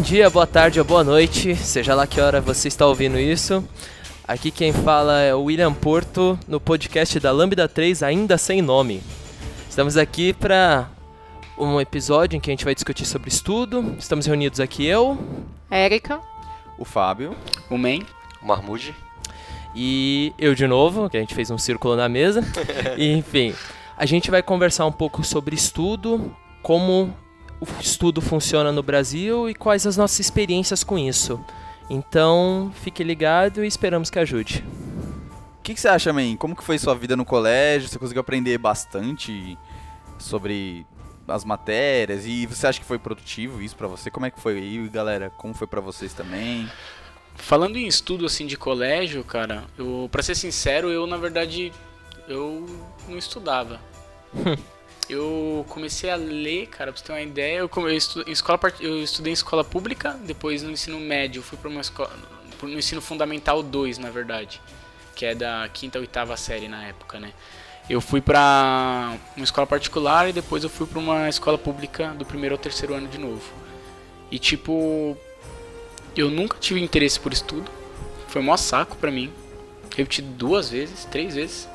Bom dia, boa tarde ou boa noite, seja lá que hora você está ouvindo isso. Aqui quem fala é o William Porto no podcast da Lambda 3, ainda sem nome. Estamos aqui para um episódio em que a gente vai discutir sobre estudo. Estamos reunidos aqui eu, Érica, o Fábio, o Men, o Marmude e eu de novo, que a gente fez um círculo na mesa. e, enfim, a gente vai conversar um pouco sobre estudo, como o estudo funciona no Brasil e quais as nossas experiências com isso. Então, fique ligado e esperamos que ajude. O que, que, você acha, Man? Como que foi sua vida no colégio? Você conseguiu aprender bastante sobre as matérias? E você acha que foi produtivo isso para você? Como é que foi aí, galera? Como foi para vocês também? Falando em estudo assim de colégio, cara, eu, para ser sincero, eu na verdade eu não estudava. eu comecei a ler, cara, pra você ter uma ideia. Eu, eu, estu, em escola, eu estudei em escola pública, depois no ensino médio, fui para uma escola. no ensino fundamental 2, na verdade. Que é da quinta ou oitava série na época, né? Eu fui pra uma escola particular e depois eu fui pra uma escola pública do primeiro ao terceiro ano de novo. E tipo, eu nunca tive interesse por estudo. Foi um saco pra mim. Repeti duas vezes, três vezes.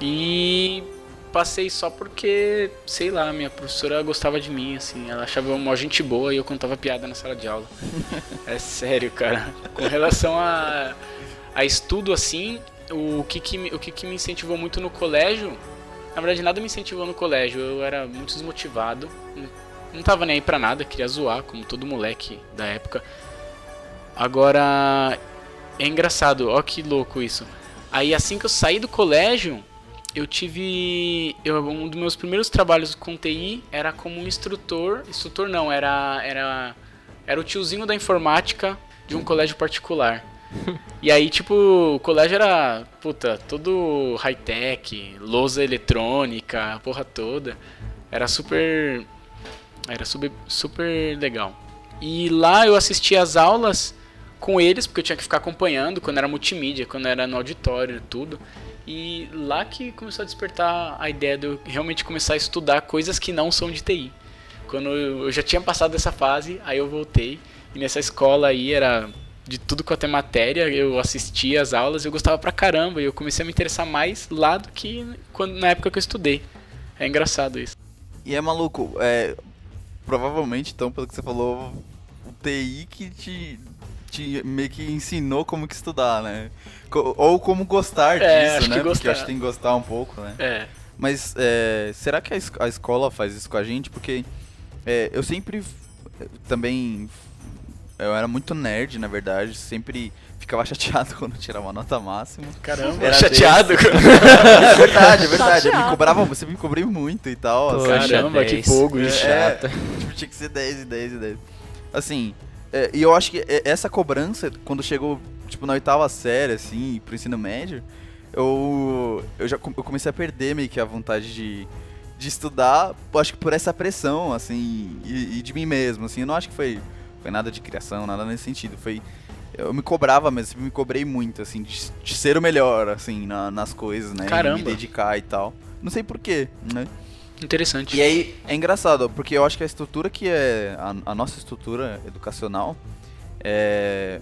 E passei só porque, sei lá, minha professora gostava de mim, assim, ela achava uma gente boa e eu contava piada na sala de aula. é sério, cara. Com relação a, a estudo, assim, o que que, o que que me incentivou muito no colégio, na verdade nada me incentivou no colégio, eu era muito desmotivado, não tava nem aí pra nada, queria zoar, como todo moleque da época. Agora, é engraçado, ó que louco isso. Aí assim que eu saí do colégio, eu tive. Eu, um dos meus primeiros trabalhos com TI era como instrutor. Instrutor não, era. Era, era o tiozinho da informática de um colégio particular. e aí, tipo, o colégio era, puta, todo high-tech, lousa eletrônica, a porra toda. Era super. Era super, super legal. E lá eu assistia as aulas com eles, porque eu tinha que ficar acompanhando quando era multimídia, quando era no auditório, tudo. E lá que começou a despertar a ideia de eu realmente começar a estudar coisas que não são de TI. Quando eu já tinha passado dessa fase, aí eu voltei. E nessa escola aí era de tudo quanto é matéria, eu assistia as aulas, eu gostava pra caramba. E eu comecei a me interessar mais lá do que quando, na época que eu estudei. É engraçado isso. E é maluco, é, provavelmente, então, pelo que você falou, o TI que te te meio que ensinou como que estudar, né? Ou como gostar é, disso, né? Porque eu acho que tem que gostar um pouco, né? É. Mas é, será que a, escola faz isso com a gente? Porque é, eu sempre também. Eu era muito nerd, na verdade. Sempre ficava chateado quando tirava uma nota máxima. Caramba, era chateado? é verdade, é verdade. me cobrava, você me cobrou muito e tal. Poxa, Caramba, 10. que fogo, é, chato. É, tipo, tinha que ser 10 e 10 e 10. Assim, é, e eu acho que essa cobrança, quando chegou, tipo, na oitava série, assim, pro ensino médio, eu, eu já eu comecei a perder meio que a vontade de, de estudar, acho que por essa pressão, assim, e, e, de mim mesmo, assim. Eu não acho que foi, foi nada de criação, nada nesse sentido. Foi. Eu me cobrava mesmo, me cobrei muito, assim, de, de ser o melhor, assim, na, nas coisas, né? Caramba. E me dedicar e tal. Não sei porquê, né? Interessante. E aí é engraçado, porque eu acho que a estrutura que é a, a nossa estrutura educacional é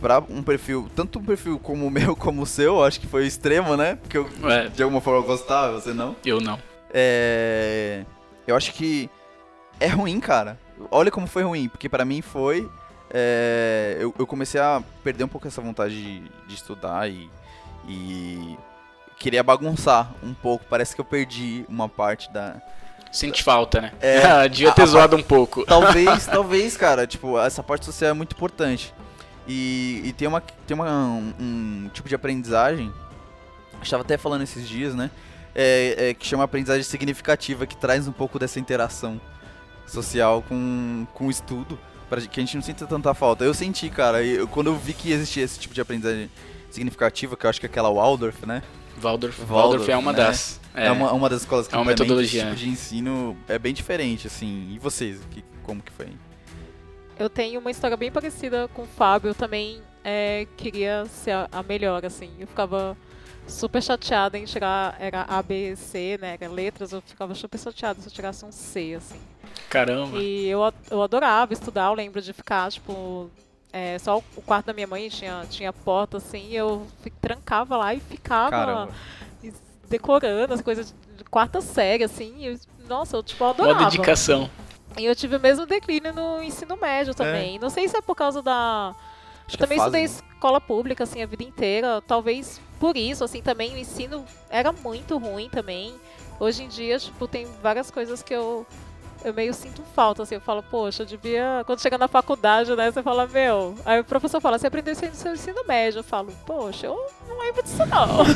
para um perfil, tanto um perfil como o meu como o seu, acho que foi extremo, né? Porque eu é. de alguma forma gostava, você não? Eu não. É, eu acho que é ruim, cara. Olha como foi ruim, porque para mim foi é, eu, eu, comecei a perder um pouco essa vontade de, de estudar e, e queria bagunçar um pouco. Parece que eu perdi uma parte da. Sente falta, né? É, Devia ter a, zoado a, um pouco. Talvez, talvez, cara. Tipo, essa parte social é muito importante. E, e tem, uma, tem uma, um, um tipo de aprendizagem. Estava até falando esses dias, né? É, é, que chama aprendizagem significativa, que traz um pouco dessa interação social com, com o estudo, para que a gente não sinta tanta falta. Eu senti, cara, eu, quando eu vi que existia esse tipo de aprendizagem significativa, que eu acho que é aquela Waldorf, né? Waldorf, Waldorf, é uma né? das. É, é uma, uma, das escolas que é uma metodologia. tipo de ensino é bem diferente, assim. E vocês, que, como que foi? Eu tenho uma história bem parecida com o Fábio. Eu também é, queria ser a, a, melhor, assim. Eu ficava super chateada em tirar, era A, B, C, né? Era letras, eu ficava super chateada se eu tirasse um C, assim. Caramba. E eu, eu adorava estudar, eu lembro de ficar, tipo, é, só o quarto da minha mãe tinha, tinha porta, assim, e eu trancava lá e ficava Caramba. decorando as coisas de quarta série, assim, e eu- nossa, eu, tipo, adorava. dedicação. E eu tive o mesmo declínio no ensino médio também. Não sei se é por causa da... Acho Eu que é também fase, estudei né? escola pública, assim, a vida inteira. Talvez por isso, assim, também o ensino era muito ruim também. Hoje em dia, tipo, tem várias coisas que eu, eu meio sinto falta, assim. Eu falo, poxa, eu devia... Quando chega na faculdade, né, você fala, meu... Aí o professor fala, você aprendeu isso no seu ensino médio. Eu falo, poxa, eu não lembro disso, não.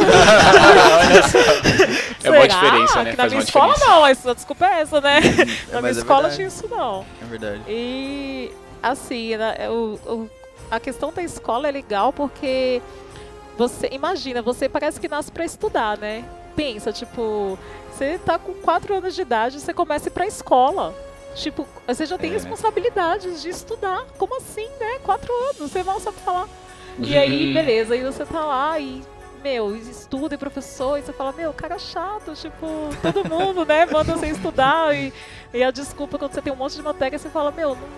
É uma diferença, né? Que na Faz minha escola, diferença. não. A desculpa é essa, né? É, na minha é escola tinha isso, não. É verdade. E assim, né, o, o- a questão da escola é legal porque você imagina, você parece que nasce pra estudar, né? Pensa, tipo, você tá com 4 anos de idade, você começa a ir pra escola. Tipo, você já tem É. responsabilidades de estudar. Como assim, né? Quatro anos, você mal sabe falar. E aí, beleza, aí você tá lá e, meu, estuda e professor, e você fala, meu, cara chato, tipo, todo mundo, né, manda você estudar e, e a desculpa quando você tem um monte de matéria, você fala, meu, não,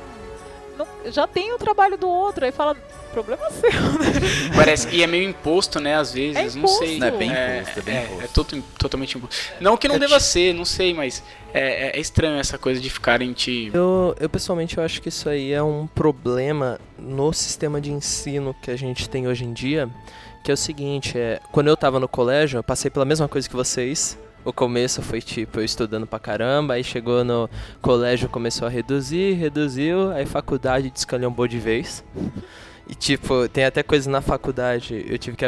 não- já tem o trabalho do outro, aí fala, problema seu. Parece, e é meio imposto, né, às vezes, É não sei. Não, é bem É, imposto, é bem é, imposto. é toto- totalmente imposto. Não que não É deva ser, não sei, mas é, é- é estranho essa coisa de ficarem te. Eu, eu pessoalmente eu acho que isso aí é um problema no sistema de ensino que a gente tem hoje em dia, que é o seguinte, é, quando eu tava no colégio, eu passei pela mesma coisa que vocês. O começo foi tipo eu estudando pra caramba, aí chegou no colégio começou a reduzir, reduziu, aí faculdade descalhambou de vez. E tipo, tem até coisa na faculdade, eu tive que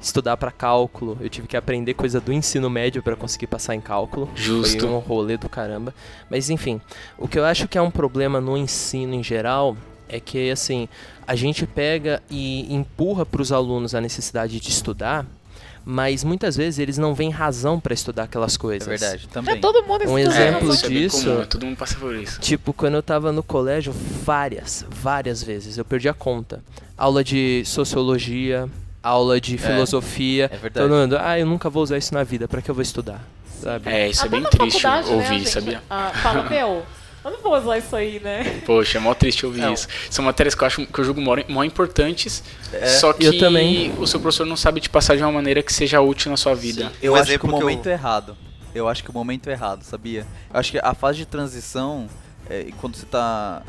estudar pra cálculo, eu tive que aprender coisa do ensino médio pra conseguir passar em cálculo. Justo. Foi um rolê do caramba. Mas enfim, o que eu acho que é um problema no ensino em geral é que assim, a gente pega e empurra para os alunos a necessidade de estudar, mas muitas vezes eles não veem razão para estudar aquelas É coisas. verdade, É também. todo mundo Um exemplo né? isso é disso- comum, todo mundo passa por isso. Tipo, quando eu tava no colégio, várias, várias vezes, eu perdi a conta. Aula de sociologia, aula de filosofia. É verdade. todo mundo, ah, eu nunca vou usar isso na vida, pra que eu vou estudar? Sabe? É, isso é Até bem triste né, ouvir, gente, sabia? ah, fala, meu, eu não vou usar isso aí, né? Poxa, é mó triste ouvir Não. isso. São matérias que eu acho que eu julgo mó, mó importantes, É, só que eu também. o seu professor não sabe te passar de uma maneira que seja útil na sua vida. Eu Um acho que o que eu- momento é errado. Eu acho que o momento é errado, sabia? Eu acho que a fase de transição, é, quando você tá.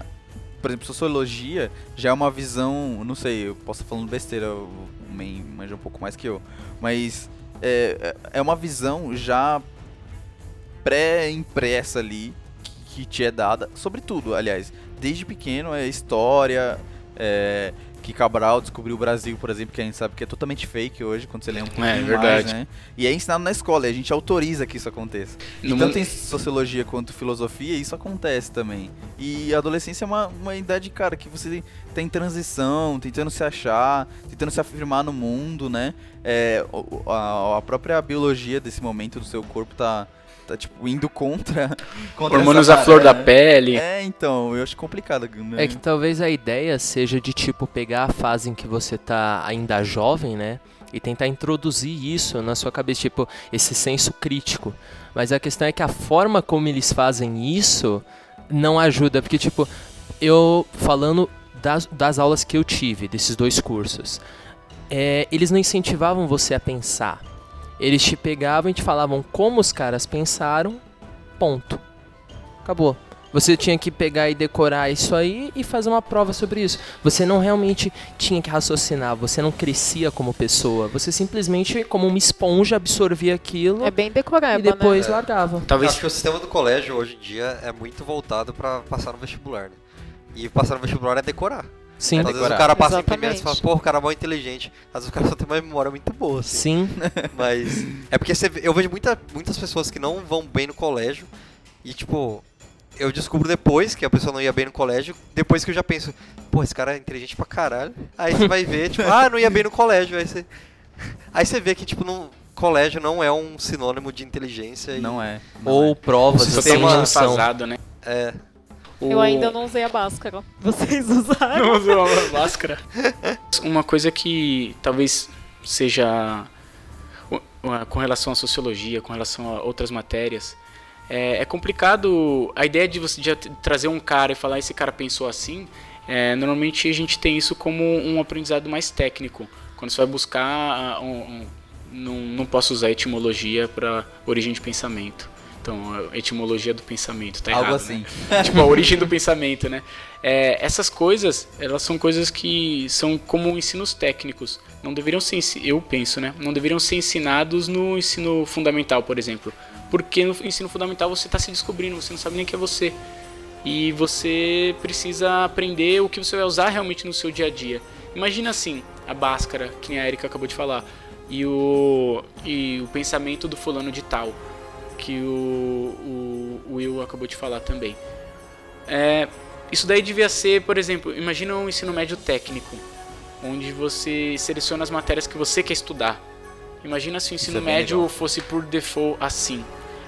Por exemplo, sociologia já é uma visão. Não sei, eu posso estar falando besteira, o Men manja um pouco mais que eu. Mas é, é uma visão já pré-impressa ali, que, te é dada. Sobre tudo, aliás. Desde pequeno é história. É, que Cabral descobriu o Brasil, por exemplo, que a gente sabe que é totalmente fake hoje, quando você lê um pouquinho mais, verdade. né? E é ensinado na escola, e a gente autoriza que isso aconteça. E No tanto mundo- em sociologia quanto filosofia, isso acontece também. E a adolescência é uma, uma idade, cara, que você tá em transição, tentando se achar, tentando se afirmar no mundo, né? É, a, a própria biologia desse momento do seu corpo tá, tá tipo, indo contra... contra Hormônios à flor da é, pele. É, então, eu acho complicado. Né? É que talvez a ideia seja de tipo pegar a fase em que você tá ainda jovem, né? E tentar introduzir isso na sua cabeça, tipo, esse senso crítico. Mas a questão é que a forma como eles fazem isso não ajuda, porque tipo, eu falando das, das aulas que eu tive, desses dois cursos, é, eles não incentivavam você a pensar. Eles te pegavam e te falavam como os caras pensaram, ponto. Acabou. Você tinha que pegar e decorar isso aí e fazer uma prova sobre isso. Você não realmente tinha que raciocinar, você não crescia como pessoa. Você simplesmente, como uma esponja, absorvia aquilo É bem decoreba, e depois né? largava. Eu Talvez acho que o sistema do colégio hoje em dia é muito voltado pra passar no vestibular, né? E passar no vestibular é decorar. Sim, Às vezes o cara passa em primeiro e fala, Exatamente. pô, o cara é mó inteligente. Às vezes o cara só tem uma memória muito boa, assim. sim. Mas é porque você eu vejo muita, muitas pessoas que não vão bem no colégio e, tipo, eu descubro depois que a pessoa não ia bem no colégio, depois que eu já penso, pô, esse cara é inteligente pra caralho. Aí você vai ver, tipo, ah, não ia bem no colégio. Aí você, aí você vê que, tipo, no colégio não é um sinônimo de inteligência. e- Não é. não Ou é. provas, não uma são. fasado, né? É, Eu O- ainda não usei a máscara. Vocês usaram? Não usou a máscara. Uma coisa que talvez seja com relação à sociologia, com relação a outras matérias, É, é complicado. A ideia de você de trazer um cara e falar esse cara pensou assim. é, normalmente a gente tem isso como um aprendizado mais técnico. Quando você vai buscar. ah, um- um- não, não posso usar etimologia para origem de pensamento. Então, a etimologia do pensamento, tá Algo errado, assim. né? tipo, a origem do pensamento, né? É, essas coisas, elas são coisas que são como ensinos técnicos. Não deveriam ser, eu penso, né? Não deveriam ser ensinados no ensino fundamental, por exemplo. Porque no ensino fundamental você está se descobrindo, você não sabe nem que é você. E você precisa aprender o que você vai usar realmente no seu dia a dia. Imagina assim, a Bhaskara, que a Erika acabou de falar, e o, e o pensamento do fulano de tal, que o, o, o Will acabou de falar também. É, isso daí devia ser, por exemplo, imagina um ensino médio técnico, onde você seleciona as matérias que você quer estudar. Imagina se o ensino é médio legal. fosse por default assim.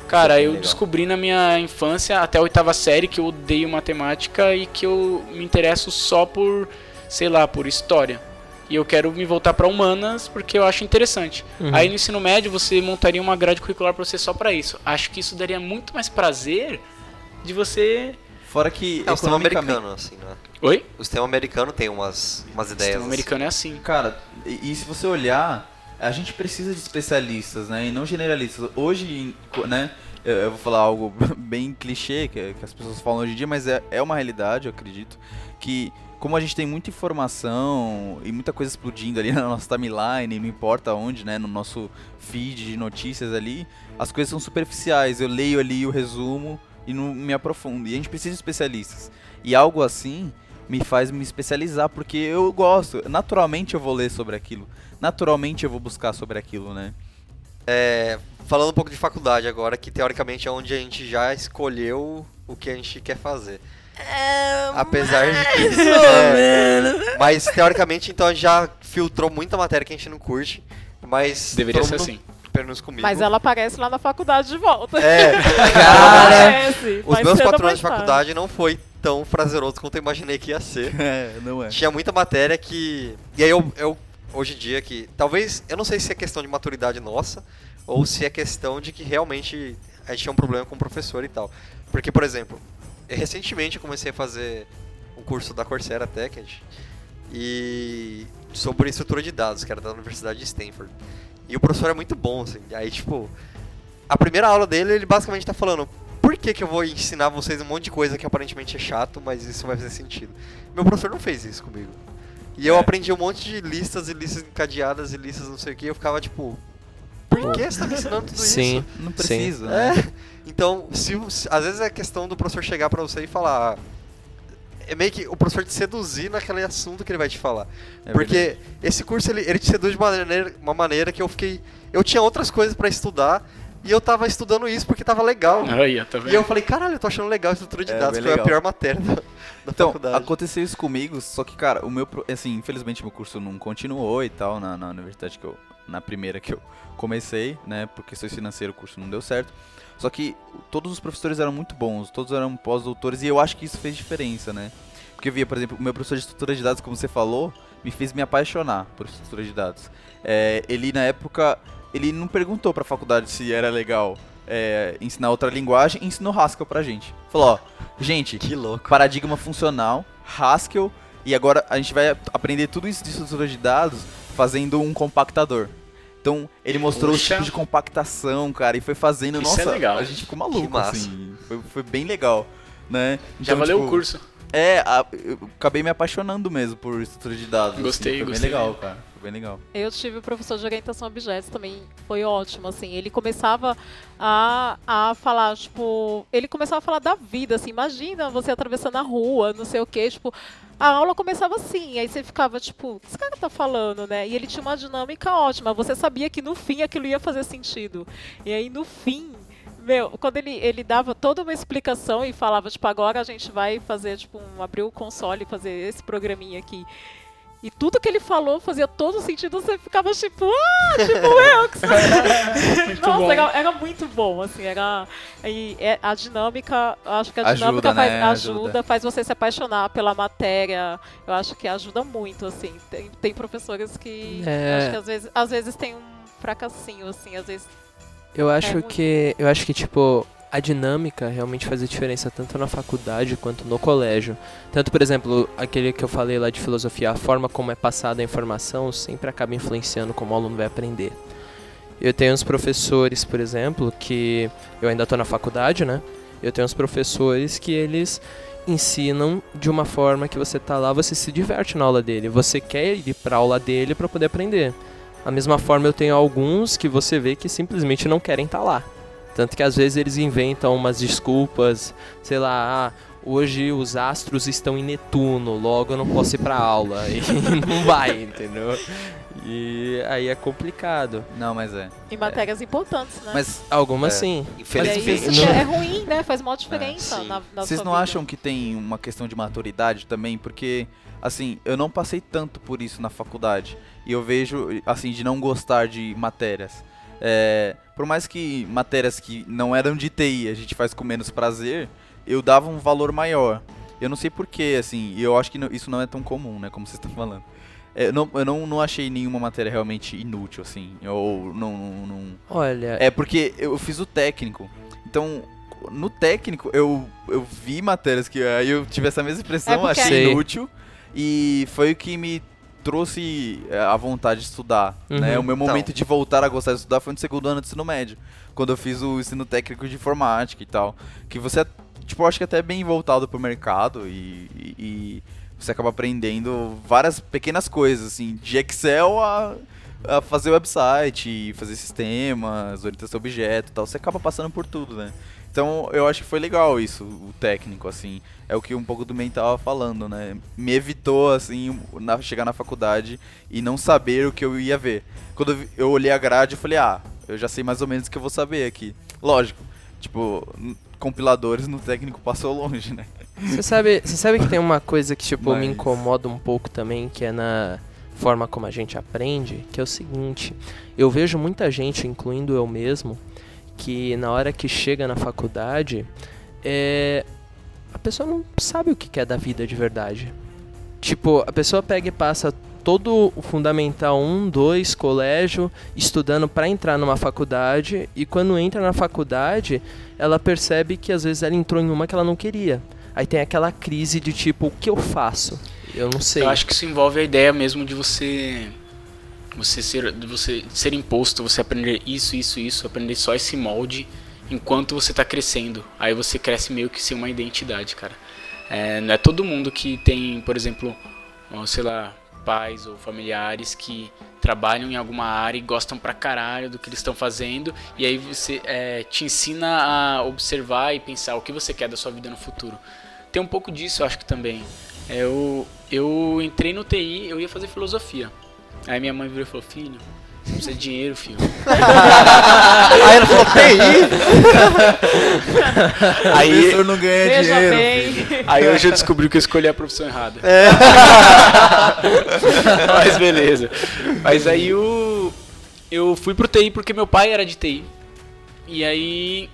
Cara, bem eu legal. descobri na minha infância, até a oitava série, que eu odeio matemática e que eu me interesso só por, sei lá, por história. E eu quero me voltar para humanas porque eu acho interessante. Uhum. Aí no ensino médio você montaria uma grade curricular para você só para isso. Acho que isso daria muito mais prazer de você. Fora que É o sistema americano, assim, né? Oi? O sistema americano tem umas, umas O ideias. sistema americano é assim. Cara, e, e se você olhar, a gente precisa de especialistas, né? E não generalistas. Hoje, né? Eu, eu vou falar algo bem clichê que, que as pessoas falam hoje em dia, mas é, é uma realidade, eu acredito. Que como a gente tem muita informação e muita coisa explodindo ali na nossa timeline, não importa onde, né? No nosso feed de notícias ali, as coisas são superficiais. Eu leio ali o resumo e não me aprofundo. E a gente precisa de especialistas. E algo assim me faz me especializar, porque eu gosto. Naturalmente eu vou ler sobre aquilo. Naturalmente eu vou buscar sobre aquilo, né? É, falando um pouco de faculdade agora, que teoricamente é onde a gente já escolheu o que a gente quer fazer. Apesar de que. é, mas teoricamente então a gente já filtrou muita matéria que a gente não curte. Mas. Deveria ser mundo, assim. Pelo menos comigo. Mas ela aparece lá na faculdade de volta. É, Ela aparece, os meus quatro anos de faculdade não foi tão prazeroso quanto eu imaginei que ia ser. É, não é. Tinha muita matéria que. E aí eu, eu hoje em dia que. Talvez. Eu não sei se é questão de maturidade nossa, ou se é questão de que realmente a gente tinha um problema com o professor e tal. Porque, por exemplo, recentemente eu comecei a fazer um curso da Coursera Tech e sobre estrutura de dados, que era da Universidade de Stanford. E o professor é muito bom, assim. Aí, tipo, a primeira aula dele, ele basicamente tá falando: por que, que eu vou ensinar vocês um monte de coisa que aparentemente é chato, mas isso vai fazer sentido? Meu professor não fez isso comigo. E eu É. aprendi um monte de listas e listas encadeadas e listas não sei o que, eu ficava tipo. Por que você tá me ensinando tudo Sim. isso? Não precisa, né? Então, se, se- às vezes é questão do professor chegar pra você e falar. É meio que o professor te seduzir naquele assunto que ele vai te falar. É Porque esse curso ele, ele te seduz de uma maneira, uma maneira que eu fiquei. Eu tinha outras coisas pra estudar e eu tava estudando isso porque tava legal. Tá? E eu falei, caralho, eu tô achando legal a estrutura de É, dados, foi a legal. pior matéria da, da Então, faculdade. aconteceu isso comigo, só que, cara, o meu, assim, infelizmente meu curso não continuou e tal, na, na universidade que eu, na primeira que eu comecei, né, por questões financeiras o curso não deu certo. Só que todos os professores eram muito bons, todos eram pós-doutores e eu acho que isso fez diferença, né. Porque eu via, por exemplo, o meu professor de estrutura de dados, como você falou, me fez me apaixonar por estrutura de dados. É, ele, na época, ele não perguntou pra faculdade se era legal é, ensinar outra linguagem, ensinou Haskell pra gente. Falou, ó, gente, Que louco. paradigma funcional, Haskell, e agora a gente vai aprender tudo isso de estrutura de dados fazendo um compactador. Então, ele mostrou os Puxa. tipos de compactação, cara, e foi fazendo, Isso é nossa, legal. a gente ficou maluco, assim. Foi, foi bem legal, né? Já Então, valeu tipo, o curso. É, a- eu acabei me apaixonando mesmo por estrutura de dados. assim, Gostei, foi gostei. bem legal, cara. Foi bem legal. Eu tive o professor de orientação a objetos também, foi ótimo, assim, ele começava a, a falar, tipo, ele começava a falar da vida, assim, imagina você atravessando a rua, não sei o quê, tipo, a aula começava assim, aí você ficava, tipo, o que esse cara tá falando, né? E ele tinha uma dinâmica ótima, você sabia que no fim aquilo ia fazer sentido. E aí no fim, meu, quando ele, ele dava toda uma explicação e falava, tipo, agora a gente vai fazer, tipo, um, abrir o console e fazer esse programinha aqui. E tudo que ele falou fazia todo sentido, você ficava tipo, ah, tipo eu que. Muito Nossa, bom. era, era muito bom, assim, era. E é- a dinâmica, eu acho que a Ajuda, dinâmica faz, né? ajuda, Ajuda. faz você se apaixonar pela matéria. Eu acho que ajuda muito, assim. Tem, tem professores que É. acho que às vezes, às vezes tem um fracassinho, assim, às vezes. Eu acho muito. que. Eu acho que, tipo, a dinâmica realmente faz a diferença tanto na faculdade quanto no colégio. Tanto, por exemplo, aquele que eu falei lá de filosofia, a forma como é passada a informação sempre acaba influenciando como o aluno vai aprender. Eu tenho uns professores, por exemplo, que eu ainda estou na faculdade, né? Eu tenho uns professores que eles ensinam de uma forma que você tá lá, você se diverte na aula dele, você quer ir para aula dele para poder aprender. Da mesma forma, eu tenho alguns que você vê que simplesmente não querem estar tá lá. Tanto que às vezes eles inventam umas desculpas, sei lá, ah, hoje os astros estão em Netuno, logo eu não posso ir pra aula. E não vai, entendeu? E aí é complicado. Não, mas é. Em matérias é. importantes, né? Mas algumas é. sim. Infelizmente. Isso é ruim, né? Faz uma diferença é, na, na Vocês não vida. acham que tem uma questão de maturidade também? Porque, assim, eu não passei tanto por isso na faculdade. E eu vejo, assim, de não gostar de matérias. É, por mais que matérias que não eram de TI a gente faz com menos prazer, eu dava um valor maior. Eu não sei porquê, assim, e eu acho que isso não é tão comum, né, como vocês estão falando. É, eu, não, eu não, não achei nenhuma matéria realmente inútil, assim, ou não, não, não... Olha... É porque eu fiz o técnico, então no técnico eu, eu vi matérias que aí eu tive essa mesma impressão, é achei inútil, e foi o que me trouxe é, a vontade de estudar. Uhum. Né? O meu momento então. de voltar a gostar de estudar foi no segundo ano do ensino médio, quando eu fiz o ensino técnico de informática e tal. Que você, tipo, acho que até é bem voltado pro mercado e, e, e você acaba aprendendo várias pequenas coisas, assim, de Excel a, a fazer website, fazer sistemas, orientação a objeto e tal. Você acaba passando por tudo, né? Então eu acho que foi legal isso, o técnico, assim. É o que um pouco do mental tava falando, né? Me evitou, assim, na, chegar na faculdade e não saber o que eu ia ver. Quando eu olhei a grade, eu falei, ah, eu já sei mais ou menos o que eu vou saber aqui. Lógico, tipo, compiladores no técnico passou longe, né? Você sabe, você sabe que tem uma coisa que, tipo, Mas... me incomoda um pouco também, que é na forma como a gente aprende, que é o seguinte, eu vejo muita gente, incluindo eu mesmo, que na hora que chega na faculdade, é, a pessoa não sabe o que quer da vida de verdade. Tipo, a pessoa pega e passa todo o fundamental 1, 2, colégio, estudando para entrar numa faculdade, e quando entra na faculdade, ela percebe que às vezes ela entrou em uma que ela não queria. Aí tem aquela crise de tipo, o que eu faço? Eu não sei. Eu acho que isso envolve a ideia mesmo de você você ser, você ser imposto, você aprender isso, isso, isso, aprender só esse molde enquanto você está crescendo. Aí você cresce meio que sem uma identidade, cara. É, não é todo mundo que tem, por exemplo, sei lá, pais ou familiares que trabalham em alguma área e gostam pra caralho do que eles estão fazendo e aí você é, te ensina a observar e pensar o que você quer da sua vida no futuro. Tem um pouco disso, eu acho que também. É, eu, eu entrei no TI, eu ia fazer filosofia. Aí minha mãe virou e falou, filho, você precisa de dinheiro, filho. Aí ela falou, TI? aí, o professor não ganha Veja dinheiro. Bem. Aí hoje eu descobri que eu escolhi a profissão errada. É. Mas beleza. Mas aí eu, eu fui pro TI porque meu pai era de TI. E aí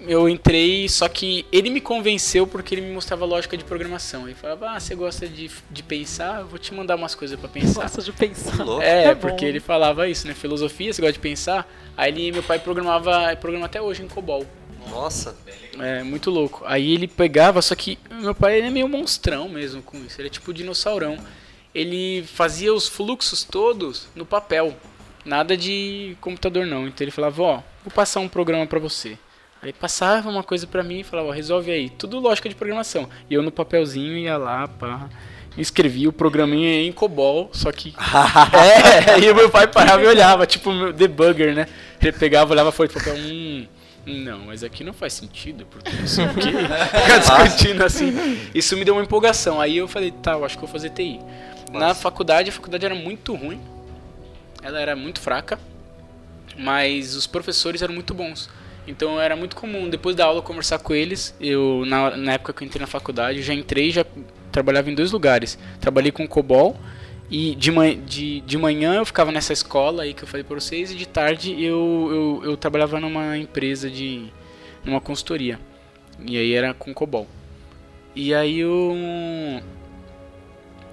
eu entrei, só que ele me convenceu porque ele me mostrava lógica de programação. Ele falava, ah, você gosta de, de pensar? Eu vou te mandar umas coisas para pensar. Gosta de pensar. É, é porque ele falava isso, né? Filosofia, você gosta de pensar? Aí ele, meu pai programava, programa até hoje em COBOL. Nossa. É, muito louco. Aí ele pegava, só que meu pai ele é meio monstrão mesmo com isso. Ele é tipo dinossaurão. Ele fazia os fluxos todos no papel. Nada de computador não. Então ele falava, ó, vou passar um programa para você. Aí passava uma coisa para mim e falava, resolve aí. Tudo lógica de programação. E eu no papelzinho ia lá, pá. Escrevia o programinha em COBOL, só que. é, e o meu pai parava e olhava, tipo o debugger, né? Ele pegava, olhava foi papel. Hum, não, mas aqui não faz sentido, porque não sei o que. Ficar discutindo assim. Isso me deu uma empolgação. Aí eu falei, tá, eu acho que vou fazer TI. Nossa. Na faculdade, a faculdade era muito ruim. Ela era muito fraca. Mas os professores eram muito bons. Então era muito comum, depois da aula, conversar com eles. Eu, na, na época que eu entrei na faculdade, já entrei, já trabalhava em dois lugares. Trabalhei com COBOL e de, man, de, de manhã eu ficava nessa escola aí que eu falei para vocês, e de tarde eu, eu, eu trabalhava numa empresa de. numa consultoria. E aí era com COBOL. E aí eu.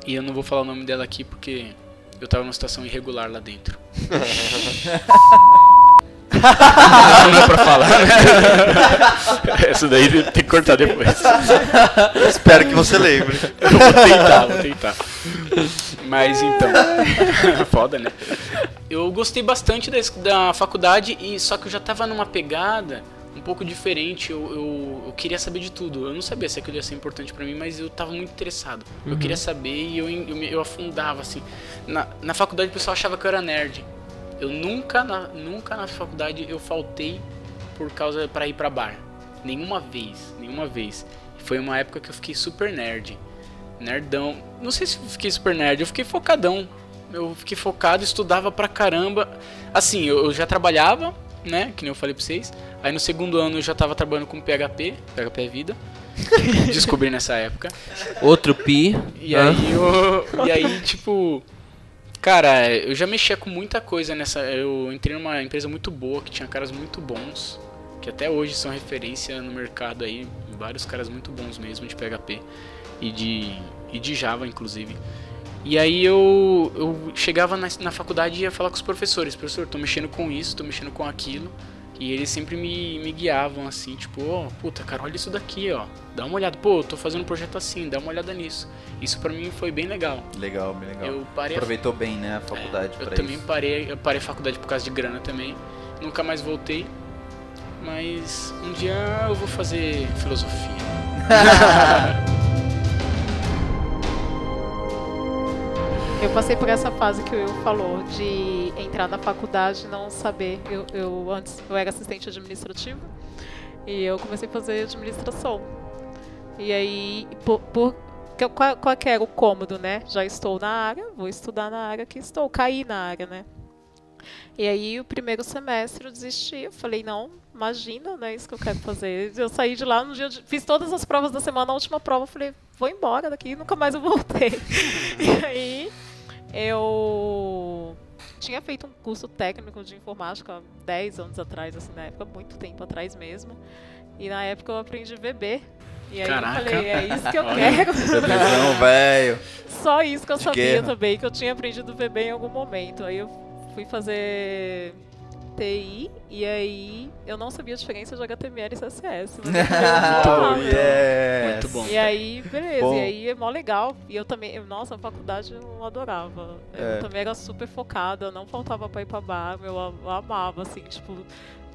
E eu não vou falar o nome dela aqui porque eu tava numa situação irregular lá dentro. não, não é pra falar, né? Essa daí tem que cortar depois. Espero que você lembre. Eu vou tentar, vou tentar. Mas então, foda, né? Eu gostei bastante da, da faculdade, e só que eu já tava numa pegada um pouco diferente. Eu, eu, eu queria saber de tudo. Eu não sabia se aquilo ia ser importante pra mim, mas eu tava muito interessado. Eu queria saber e eu, eu, eu afundava, assim. Na, na faculdade o pessoal achava que eu era nerd. Eu nunca na, nunca na faculdade eu faltei por causa para ir pra bar. Nenhuma vez, nenhuma vez. Foi uma época que eu fiquei super nerd. Nerdão. Não sei se eu fiquei super nerd, eu fiquei focadão. Eu fiquei focado, estudava pra caramba. Assim, eu, eu já trabalhava, né? Que nem eu falei pra vocês. Aí no segundo ano eu já tava trabalhando com PHP, PHP é vida. Descobri nessa época. Outro pi. E Hã? aí, eu, e aí, tipo, cara, eu já mexia com muita coisa nessa. Eu entrei numa empresa muito boa, que tinha caras muito bons, que até hoje são referência no mercado aí, vários caras muito bons mesmo de PHP e de, e de Java, inclusive. E aí eu, eu chegava na, na faculdade e ia falar com os professores, professor, tô mexendo com isso, tô mexendo com aquilo. E eles sempre me, me guiavam assim, tipo, ó, puta, cara, olha isso daqui, ó. Dá uma olhada, pô, eu tô fazendo um projeto assim, dá uma olhada nisso. Isso pra mim foi bem legal. Legal, bem legal. Eu parei a Aproveitou bem, né, a faculdade eu pra também isso. parei, eu parei a faculdade por causa de grana também. Nunca mais voltei. Mas um dia eu vou fazer filosofia. Eu passei por essa fase que o Will falou, de entrar na faculdade e não saber. Eu, eu antes eu era assistente administrativo e eu comecei a fazer administração. E aí, por, por qual, qual que era o cômodo, né? Já estou na área, vou estudar na área que estou, caí na área, né? E aí, o primeiro semestre eu desisti. Eu falei, não, imagina, não é isso que eu quero fazer. Eu saí de lá no dia de, Fiz todas as provas da semana, na última prova eu falei, vou embora daqui, nunca mais eu voltei. e aí, eu tinha feito um curso técnico de informática há 10 anos atrás, assim, na época, muito tempo atrás mesmo. E na época eu aprendi VB. E aí Caraca. eu falei, é isso que eu quero. Bebezão, velho. Só isso que eu De sabia guerra. também, que eu tinha aprendido VB em algum momento. Aí eu fui fazer TI e aí eu não sabia a diferença de HTML e CSS. Oh, yes. Muito bom. E aí, beleza, Bom. e aí é mó legal. E eu também, eu- nossa, a faculdade eu adorava. Eu É. também era super focada, não faltava pra ir pra bar, eu amava, assim, tipo.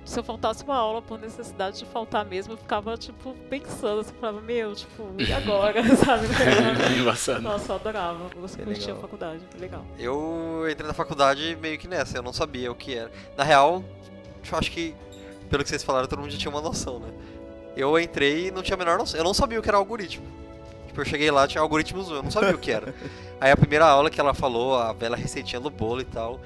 Se eu faltasse uma aula por necessidade de faltar mesmo, eu ficava, tipo, pensando, assim, falava, meu, tipo, e agora, sabe? Embaçado. Nossa, eu adorava. Eu Que curtia a faculdade, foi legal. Eu entrei na faculdade meio que nessa, eu não sabia o que era. Na real, eu acho que, pelo que vocês falaram, todo mundo já tinha uma noção, né? Eu entrei e não tinha a menor noção. Eu não sabia o que era algoritmo. Tipo, eu cheguei lá, tinha algoritmos, eu não sabia o que era. Aí a primeira aula que ela falou, a bela receitinha do bolo e tal.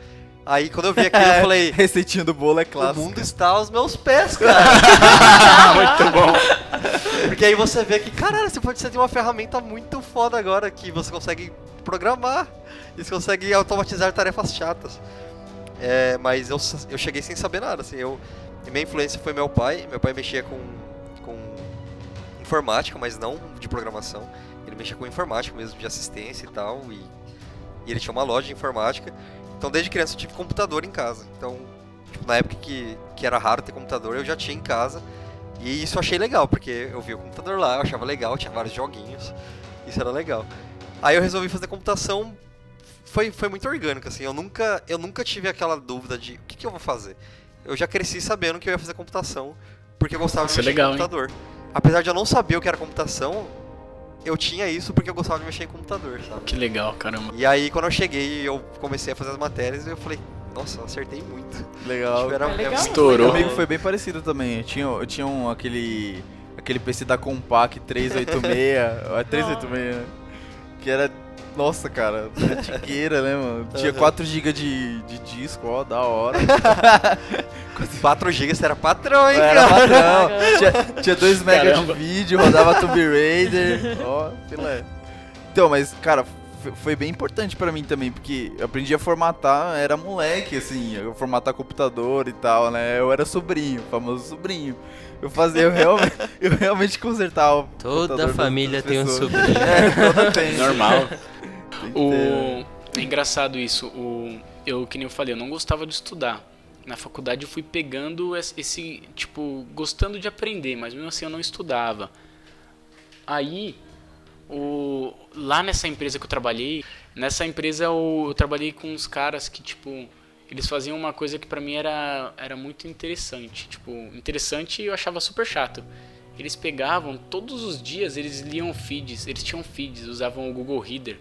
Aí quando eu vi aquilo, eu falei, Receitinho do bolo é o clássico. mundo está aos meus pés, cara. Muito bom. Porque aí você vê que, caralho, você pode tem uma ferramenta muito foda agora que você consegue programar e você consegue automatizar tarefas chatas. É, mas eu, eu cheguei sem saber nada, assim, eu minha influência foi meu pai, meu pai mexia com, com informática, mas não de programação. Ele mexia com informática mesmo, de assistência e tal, e, e ele tinha uma loja de informática. Então desde criança eu tive computador em casa. Então, tipo, na época que, que era raro ter computador, eu já tinha em casa. E isso eu achei legal, porque eu vi o computador lá, eu achava legal, tinha vários joguinhos. Isso era legal. Aí eu resolvi fazer computação. Foi, foi muito orgânico, assim. Eu nunca, eu nunca tive aquela dúvida de o que, que eu vou fazer. Eu já cresci sabendo que eu ia fazer computação, porque eu gostava de Isso é legal, em hein? computador. Apesar de eu não saber o que era computação, eu tinha isso porque eu gostava de mexer em computador, sabe? Que legal, caramba. E aí quando eu cheguei e eu comecei a fazer as matérias, eu falei, nossa, eu acertei muito. Legal. Tipo, era- É legal. Estourou. Comigo foi bem parecido tambem. Eu tinha, eu tinha um, aquele, aquele PC da Compaq 386, é 386, né? que era, nossa, cara, antigueira, né, mano? Tinha Aham. 4 GB de, de disco, ó, da hora. 4 GB você era patrão, hein, Era cara? padrão. Tinha, tinha 2 MB de vídeo, rodava Tomb Raider, ó, filé. Então, mas, cara, foi bem importante pra mim também, porque eu aprendi a formatar, era moleque, assim, eu formatar computador e tal, né? Eu era sobrinho, famoso sobrinho. Eu fazia, eu realmente, eu realmente consertava. Toda família tem um sobrinho. É, toda tem. Normal. O... É engraçado isso. O... Eu, que nem eu falei, eu não gostava de estudar. na faculdade eu fui pegando esse, tipo, gostando de aprender, mas mesmo assim eu não estudava. Aí, o, lá nessa empresa que eu trabalhei, nessa empresa eu, eu trabalhei com uns caras que, tipo, eles faziam uma coisa que pra mim era, era muito interessante. Tipo, interessante e eu achava super chato. Eles pegavam, todos os dias eles liam feeds, eles tinham feeds, usavam o Google Reader.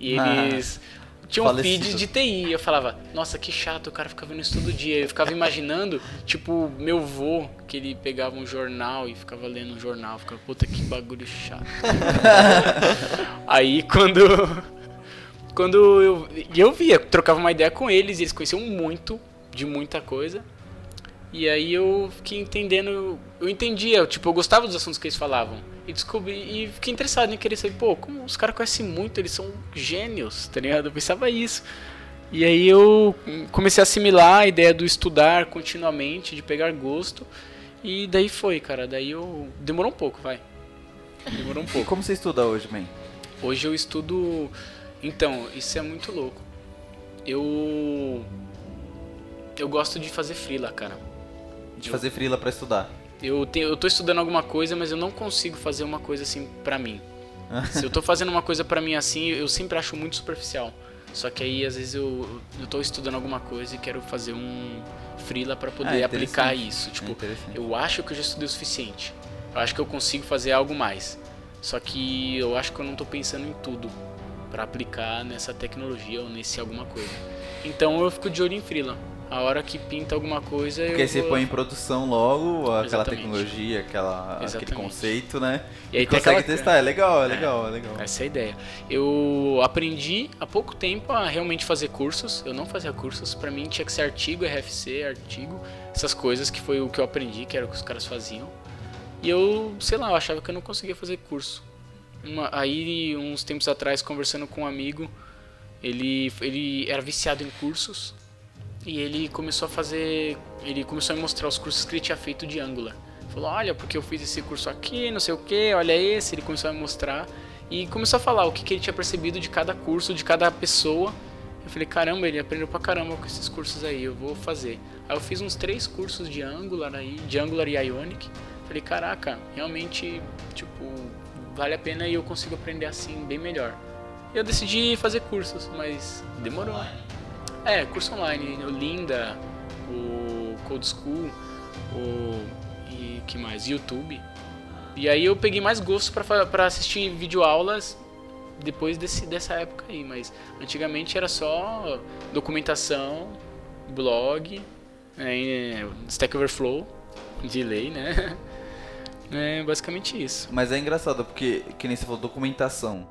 E Ah, eles tinham falecido. feeds de TI. Eu falava, nossa, que chato, o cara fica vendo isso todo dia. Eu ficava imaginando, tipo, meu vô, que ele pegava um jornal e ficava lendo um jornal. Ficava, puta, que bagulho chato. Aí quando. Quando eu. E eu via, trocava uma ideia com eles, e eles conheciam muito de muita coisa. E aí eu fiquei entendendo. Eu entendia, tipo, eu gostava dos assuntos que eles falavam. E descobri. E fiquei interessado em querer saber, pô, como os caras conhecem muito, eles são gênios, tá ligado? Eu pensava isso. E aí eu comecei a assimilar a ideia do estudar continuamente, de pegar gosto. E daí foi, cara. Daí eu. Demorou um pouco, vai. Demorou um E pouco. como você estuda hoje, man? Hoje eu estudo. Então, isso é muito louco. Eu. Eu gosto de fazer freela, cara. De fazer frila pra estudar. Eu, tenho, eu tô estudando alguma coisa, mas eu não consigo fazer uma coisa assim pra mim. Se eu tô fazendo uma coisa pra mim assim, eu sempre acho muito superficial. Só que aí, às vezes, eu, eu tô estudando alguma coisa e quero fazer um freela pra poder Ah, aplicar interessante. isso. É Tipo, interessante. eu acho que eu já estudei o suficiente. Eu acho que eu consigo fazer algo mais. Só que eu acho que eu não tô pensando em tudo pra aplicar nessa tecnologia ou nesse alguma coisa. Então eu fico de olho em freela. A hora que pinta alguma coisa, Porque eu aí você vou... põe em produção logo aquela Exatamente. tecnologia, aquela, aquele conceito, né? E aí tem consegue aquela- testar, é legal, é legal, é legal. Essa é a ideia. Eu aprendi há pouco tempo a realmente fazer cursos. Eu não fazia cursos. Pra mim tinha que ser artigo, RFC, artigo, essas coisas que foi o que eu aprendi, que era o que os caras faziam. E eu, sei lá, eu achava que eu não conseguia fazer curso. Uma- aí, uns tempos atrás, conversando com um amigo, ele, ele era viciado em cursos e ele começou a fazer. Ele começou a mostrar os cursos que ele tinha feito de Angular. Falou: Olha, porque eu fiz esse curso aqui, não sei o que, olha esse. Ele começou a mostrar e começou a falar o que, que ele tinha percebido de cada curso, de cada pessoa. Eu falei: Caramba, ele aprendeu pra caramba com esses cursos aí, eu vou fazer. Aí eu fiz uns três cursos de Angular aí, de Angular e Ionic. Falei: Caraca, realmente, tipo, vale a pena e eu consigo aprender assim bem melhor. Eu decidi fazer cursos, mas demorou. É, curso online, o Linda, o Code School, o e que mais? YouTube. E aí eu peguei mais gosto pra assistir videoaulas depois desse, dessa época aí, mas antigamente era só documentação, blog, é, Stack Overflow, de lei, né? É basicamente isso. Mas é engraçado, porque, que nem você falou, documentação.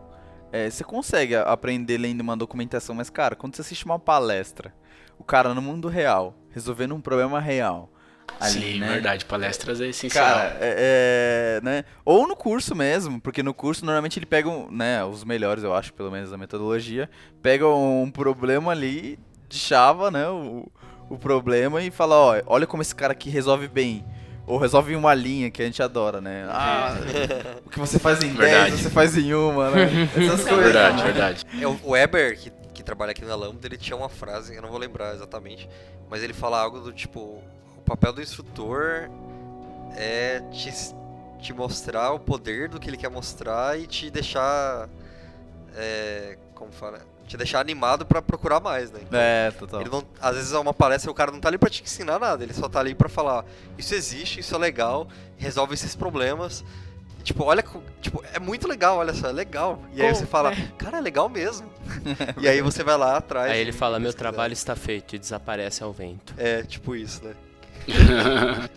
É, você consegue aprender lendo uma documentação, mas, cara, quando você assiste uma palestra, o cara no mundo real, resolvendo um problema real, ali, Sim, né? verdade. Palestras é essencial. Cara, é, é, né? Ou no curso mesmo, porque no curso normalmente ele pega, um, né, os melhores, eu acho, pelo menos da metodologia, pega um problema ali, chava, né, o, o problema e fala, ó, olha como esse cara aqui resolve bem. Ou resolve em uma linha que a gente adora, né? Ah, o que você faz em 10, Verdade. você faz em uma, né? Essas coisas. verdade, verdade. É, o Weber, que, que trabalha aqui na Lambda, ele tinha uma frase, eu não vou lembrar exatamente, mas ele fala algo do tipo: o papel do instrutor é te, te mostrar o poder do que ele quer mostrar e te deixar. É, como fala? Te deixar animado pra procurar mais, né? Então, É, total. Ele não, às vezes é uma palestra o cara não tá ali pra te ensinar nada, ele só tá ali pra falar, isso existe, isso é legal, resolve esses problemas. E, tipo, olha, tipo, é muito legal, olha só, é legal. E aí você fala, cara, é legal mesmo. e aí você vai lá atrás. Aí ele fala, meu trabalho está feito e desaparece ao vento. É, tipo isso, né?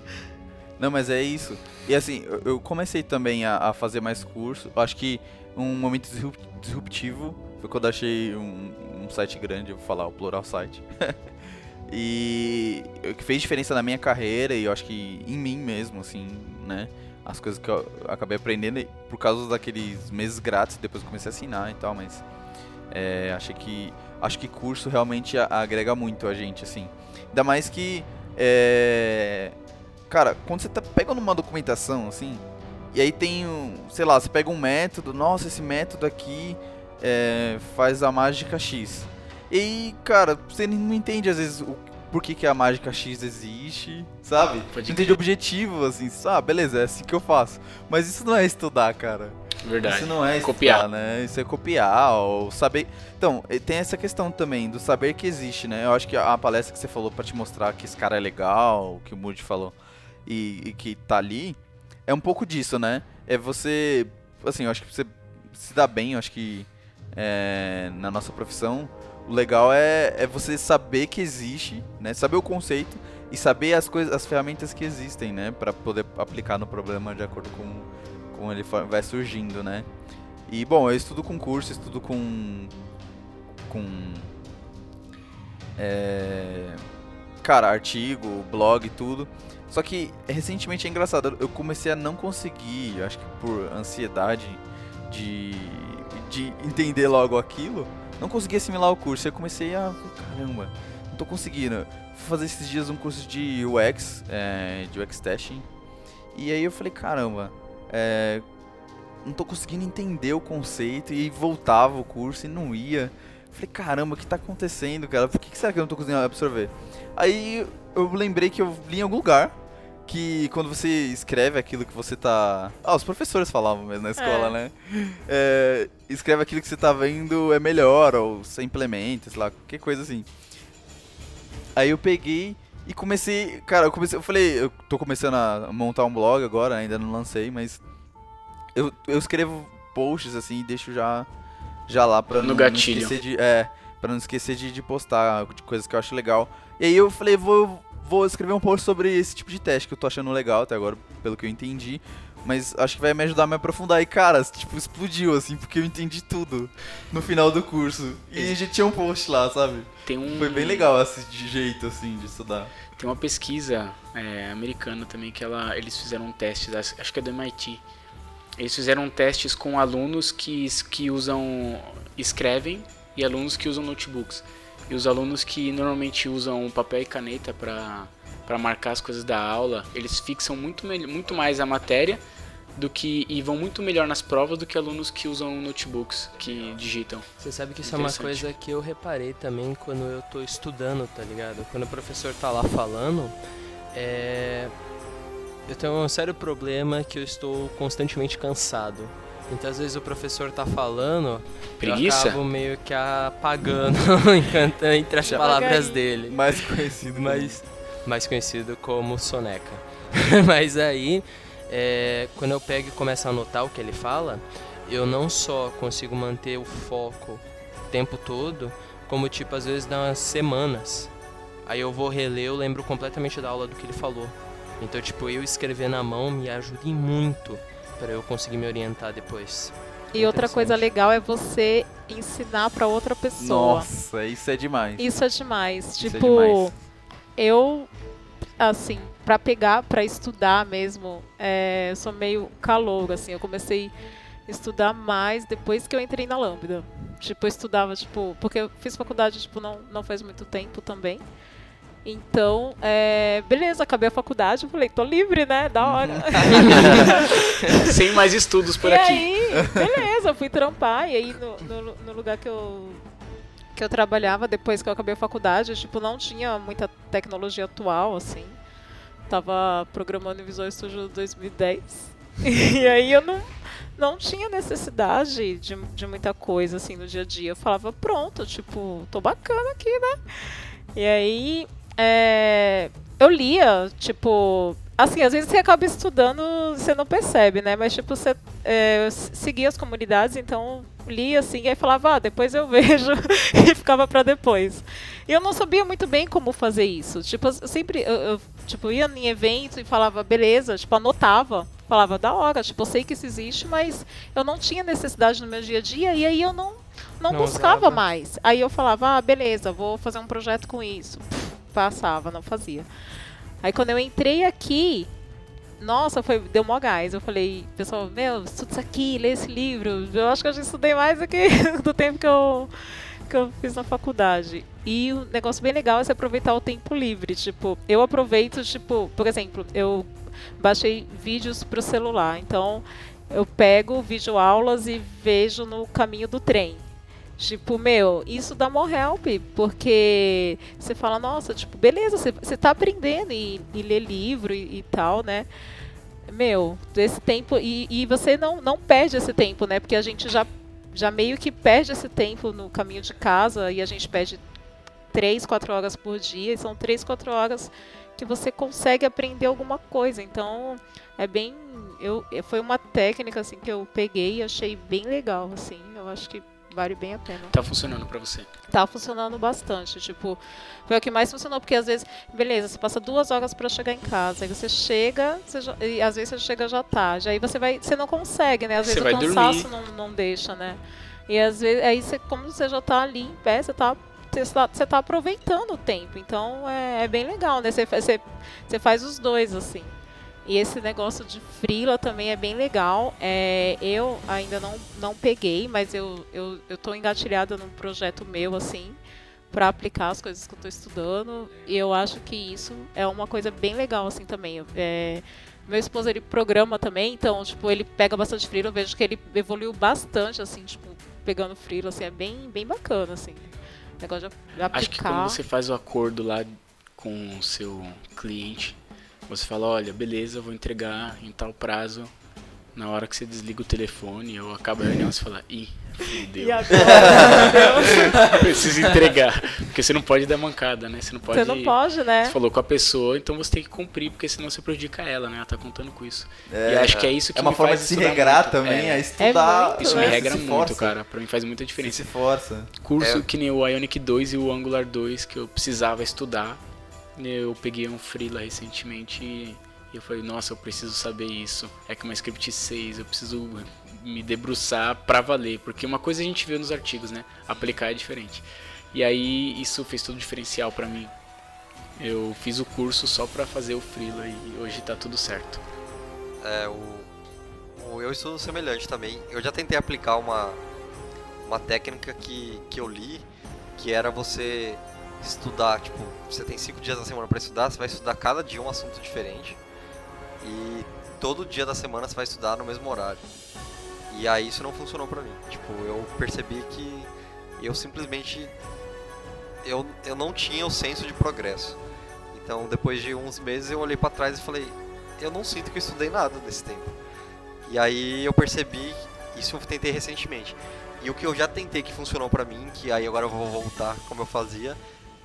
Não, mas é isso. E assim, eu- comecei também a, a fazer mais curso. Eu acho que um momento disrup- disruptivo foi quando achei um, um site grande, vou falar, o Plural Site. e o que fez diferença na minha carreira e eu acho que em mim mesmo, assim, né? As coisas que eu acabei aprendendo por causa daqueles meses grátis, depois comecei a assinar e tal, mas é, achei que acho que curso realmente agrega muito a gente, assim. Ainda mais que é, Cara, quando você tá, pega numa documentação, assim, e aí tem sei lá, você pega um método, nossa, esse método aqui é, faz a mágica X. E cara, você não entende às vezes o por que, que a mágica X existe, sabe? Pode Não entende objetivo, assim, ah, beleza, é assim que eu faço. Mas isso não é estudar, cara. Verdade. Isso não é estudar, Copiar. né? Isso é copiar ou saber. Então, tem essa questão também do saber que existe, né? Eu acho que a palestra que você falou pra te mostrar que esse cara é legal, que o Moody falou, e, e que tá ali, é um pouco disso, né? É você. Assim, eu acho que você se dá bem, eu acho que é, na nossa profissão, o legal é, é você saber que existe, né? Saber o conceito e saber as coisas, as ferramentas que existem, né? Pra poder aplicar no problema de acordo com como ele vai surgindo, né? E bom, eu estudo com curso, estudo com com é, cara, artigo, blog, tudo. Só que recentemente é engraçado, eu comecei a não conseguir, acho que por ansiedade de de entender logo aquilo, não consegui assimilar o curso. Eu comecei a, caramba, não tô conseguindo. Fui fazer esses dias um curso de UX, é, de UX testing. E aí eu falei, caramba, é, não tô conseguindo entender o conceito e voltava o curso e não ia. Falei, caramba, o que tá acontecendo, cara? Por que, que será que eu não tô conseguindo absorver? Aí eu lembrei que eu li em algum lugar que quando você escreve aquilo que você tá. Ah, os professores falavam mesmo na escola, É. né? É, escreve aquilo que você tá vendo é melhor, ou você implementa, sei lá, qualquer coisa assim. Aí eu peguei e comecei. Cara, eu comecei. Eu falei, eu tô começando a montar um blog agora, ainda não lancei, mas. Eu, eu escrevo posts assim e deixo já, já lá pra No não, gatilho. não esquecer de. É, pra não esquecer de, de postar de coisas que eu acho legal. E aí eu falei, vou, vou escrever um post sobre esse tipo de teste que eu tô achando legal até agora, pelo que eu entendi. Mas acho que vai me ajudar a me aprofundar. E cara, tipo, explodiu assim, porque eu entendi tudo no final do curso. E já tinha um post lá, sabe? Tem um, Foi bem legal esse jeito assim de estudar. Tem uma pesquisa é, americana também que ela, eles fizeram um teste, acho que é do MIT. Eles fizeram testes com alunos que, que usam, escrevem e alunos que usam notebooks. E os alunos que normalmente usam papel e caneta para marcar as coisas da aula, eles fixam muito, muito mais a matéria do que e vão muito melhor nas provas do que alunos que usam notebooks, que digitam. Você sabe que isso é uma coisa que eu reparei também quando eu tô estudando, tá ligado? Quando o professor tá lá falando, é... eu tenho um sério problema que eu estou constantemente cansado. Então às vezes o professor tá falando, Preguiça? eu acabo meio que apagando entre as Já- palavras dele. Mais conhecido. mais, mais conhecido como Soneca. Mas aí, é, quando eu pego e começo a anotar o que ele fala, eu não só consigo manter o foco o tempo todo, como tipo, às vezes dá umas semanas. Aí eu vou reler, eu lembro completamente da aula do que ele falou. Então, tipo, eu escrever na mão me ajuda em muito para eu conseguir me orientar depois. E outra coisa legal é você ensinar pra outra pessoa. Nossa, isso é demais. Isso é demais. Isso é tipo, demais. eu, assim, pra pegar, pra estudar mesmo, é, eu sou meio calouro, assim. Eu comecei a estudar mais depois que eu entrei na Lambda. Tipo, eu estudava, tipo, porque eu fiz faculdade, tipo, não, não faz muito tempo também. Então, é, beleza, acabei a faculdade, eu falei, tô livre, né? Da hora. Sem mais estudos por e aqui. aí, beleza, fui trampar. E aí, no, no, no lugar que eu, que eu trabalhava, depois que eu acabei a faculdade, tipo, não tinha muita tecnologia atual, assim. Tava programando em Visual Studio 2010. E aí eu não, não tinha necessidade de, de muita coisa, assim, no dia a dia. Eu falava, pronto, tipo, tô bacana aqui, né? E aí, é, eu lia, tipo... Assim, às vezes você acaba estudando, você não percebe, né? Mas, tipo, você é, seguia as comunidades, então lia assim, e aí falava, ah, depois eu vejo, e ficava pra depois. E eu não sabia muito bem como fazer isso. Tipo, eu sempre, eu, eu, tipo, ia em evento e falava, beleza, tipo, anotava. Falava, da hora, tipo, eu sei que isso existe, mas eu não tinha necessidade no meu dia a dia, e aí eu não, não, Não buscava usava. mais. Aí eu falava, ah, beleza, vou fazer um projeto com isso. Pff, Passava, não fazia. Aí quando eu entrei aqui, nossa, foi, deu mó gás. Eu falei, pessoal, meu, estuda isso aqui, lê esse livro. Eu acho que eu já estudei mais do que do tempo que eu, que eu fiz na faculdade. E o negócio bem legal é você aproveitar o tempo livre. Tipo, eu aproveito, tipo, por exemplo, eu baixei vídeos pro celular. Então, eu pego vídeo aulas e vejo no caminho do trem. Tipo, meu, isso dá more help, porque você fala, nossa, tipo, beleza, você, você tá aprendendo e, e ler livro e, e tal, né? Meu, esse tempo. E, e você não, não perde esse tempo, né? Porque a gente já, já meio que perde esse tempo no caminho de casa e a gente perde três, quatro horas por dia, e são três, quatro horas que você consegue aprender alguma coisa. Então, é bem. Eu, foi uma técnica assim que eu peguei e achei bem legal, assim. Eu acho que vale bem a pena. Tá funcionando pra você? Tá funcionando bastante. Tipo, foi o que mais funcionou, porque às vezes, beleza, você passa duas horas para chegar em casa, aí você chega, você já, e às vezes você chega já tarde, aí você vai, você não consegue, né? Às vezes Você o cansaço não, não deixa, né? E às vezes, aí você, como você já tá ali em pé, você tá você tá, você tá aproveitando o tempo. Então é, é bem legal, né? Você, você, você faz os dois, assim. E esse negócio de frila também é bem legal. É, eu ainda não, não peguei, mas eu, eu, eu tô engatilhada num projeto meu, assim, para aplicar as coisas que eu tô estudando. E eu acho que isso é uma coisa bem legal, assim, também. É, meu esposo, ele programa também, então, tipo, ele pega bastante frila. Eu vejo que ele evoluiu bastante, assim, tipo, pegando frila, assim, é bem, bem bacana, assim. Negócio de aplicar. Acho que quando você faz o acordo lá com o seu cliente, você fala, olha, beleza, eu vou entregar em tal prazo. Na hora que você desliga o telefone ou acaba a reunião, você fala, ih, fudeu. E agora, meu Deus. Preciso entregar. Porque você não pode dar mancada, né? Você não pode. Você não pode, né? Você falou com a pessoa, então você tem que cumprir, porque senão você prejudica ela, né? Ela tá contando com isso. É, e eu acho que é isso que é uma me forma faz de se regrar muito. também, é, É, estudar. muito, isso né? me se regra muito, força, cara. Pra mim faz muita Se diferença. força. Curso É. que nem o Ionic 2 e o Angular 2 que eu precisava estudar. Eu peguei um freela recentemente e eu falei, nossa, eu preciso saber isso. É que uma script 6, eu preciso me debruçar pra valer, porque uma coisa a gente vê nos artigos, né? Aplicar é diferente. E aí isso fez todo diferencial pra mim. Eu fiz o curso só pra fazer o freela e hoje tá tudo certo. É, o, o eu estudo semelhante também. Eu já tentei aplicar uma, uma técnica que, que eu li, que era você estudar, tipo, você tem cinco dias na semana para estudar, você vai estudar cada dia um assunto diferente. E todo dia da semana você vai estudar no mesmo horário. E aí isso não funcionou pra mim. Tipo, eu percebi que eu simplesmente eu, eu não tinha o senso de progresso. Então, depois de uns meses eu olhei pra trás e falei, eu não sinto que eu estudei nada nesse tempo. E aí eu percebi, isso eu tentei recentemente. E o que eu já tentei que funcionou pra mim, que aí agora eu vou voltar como eu fazia,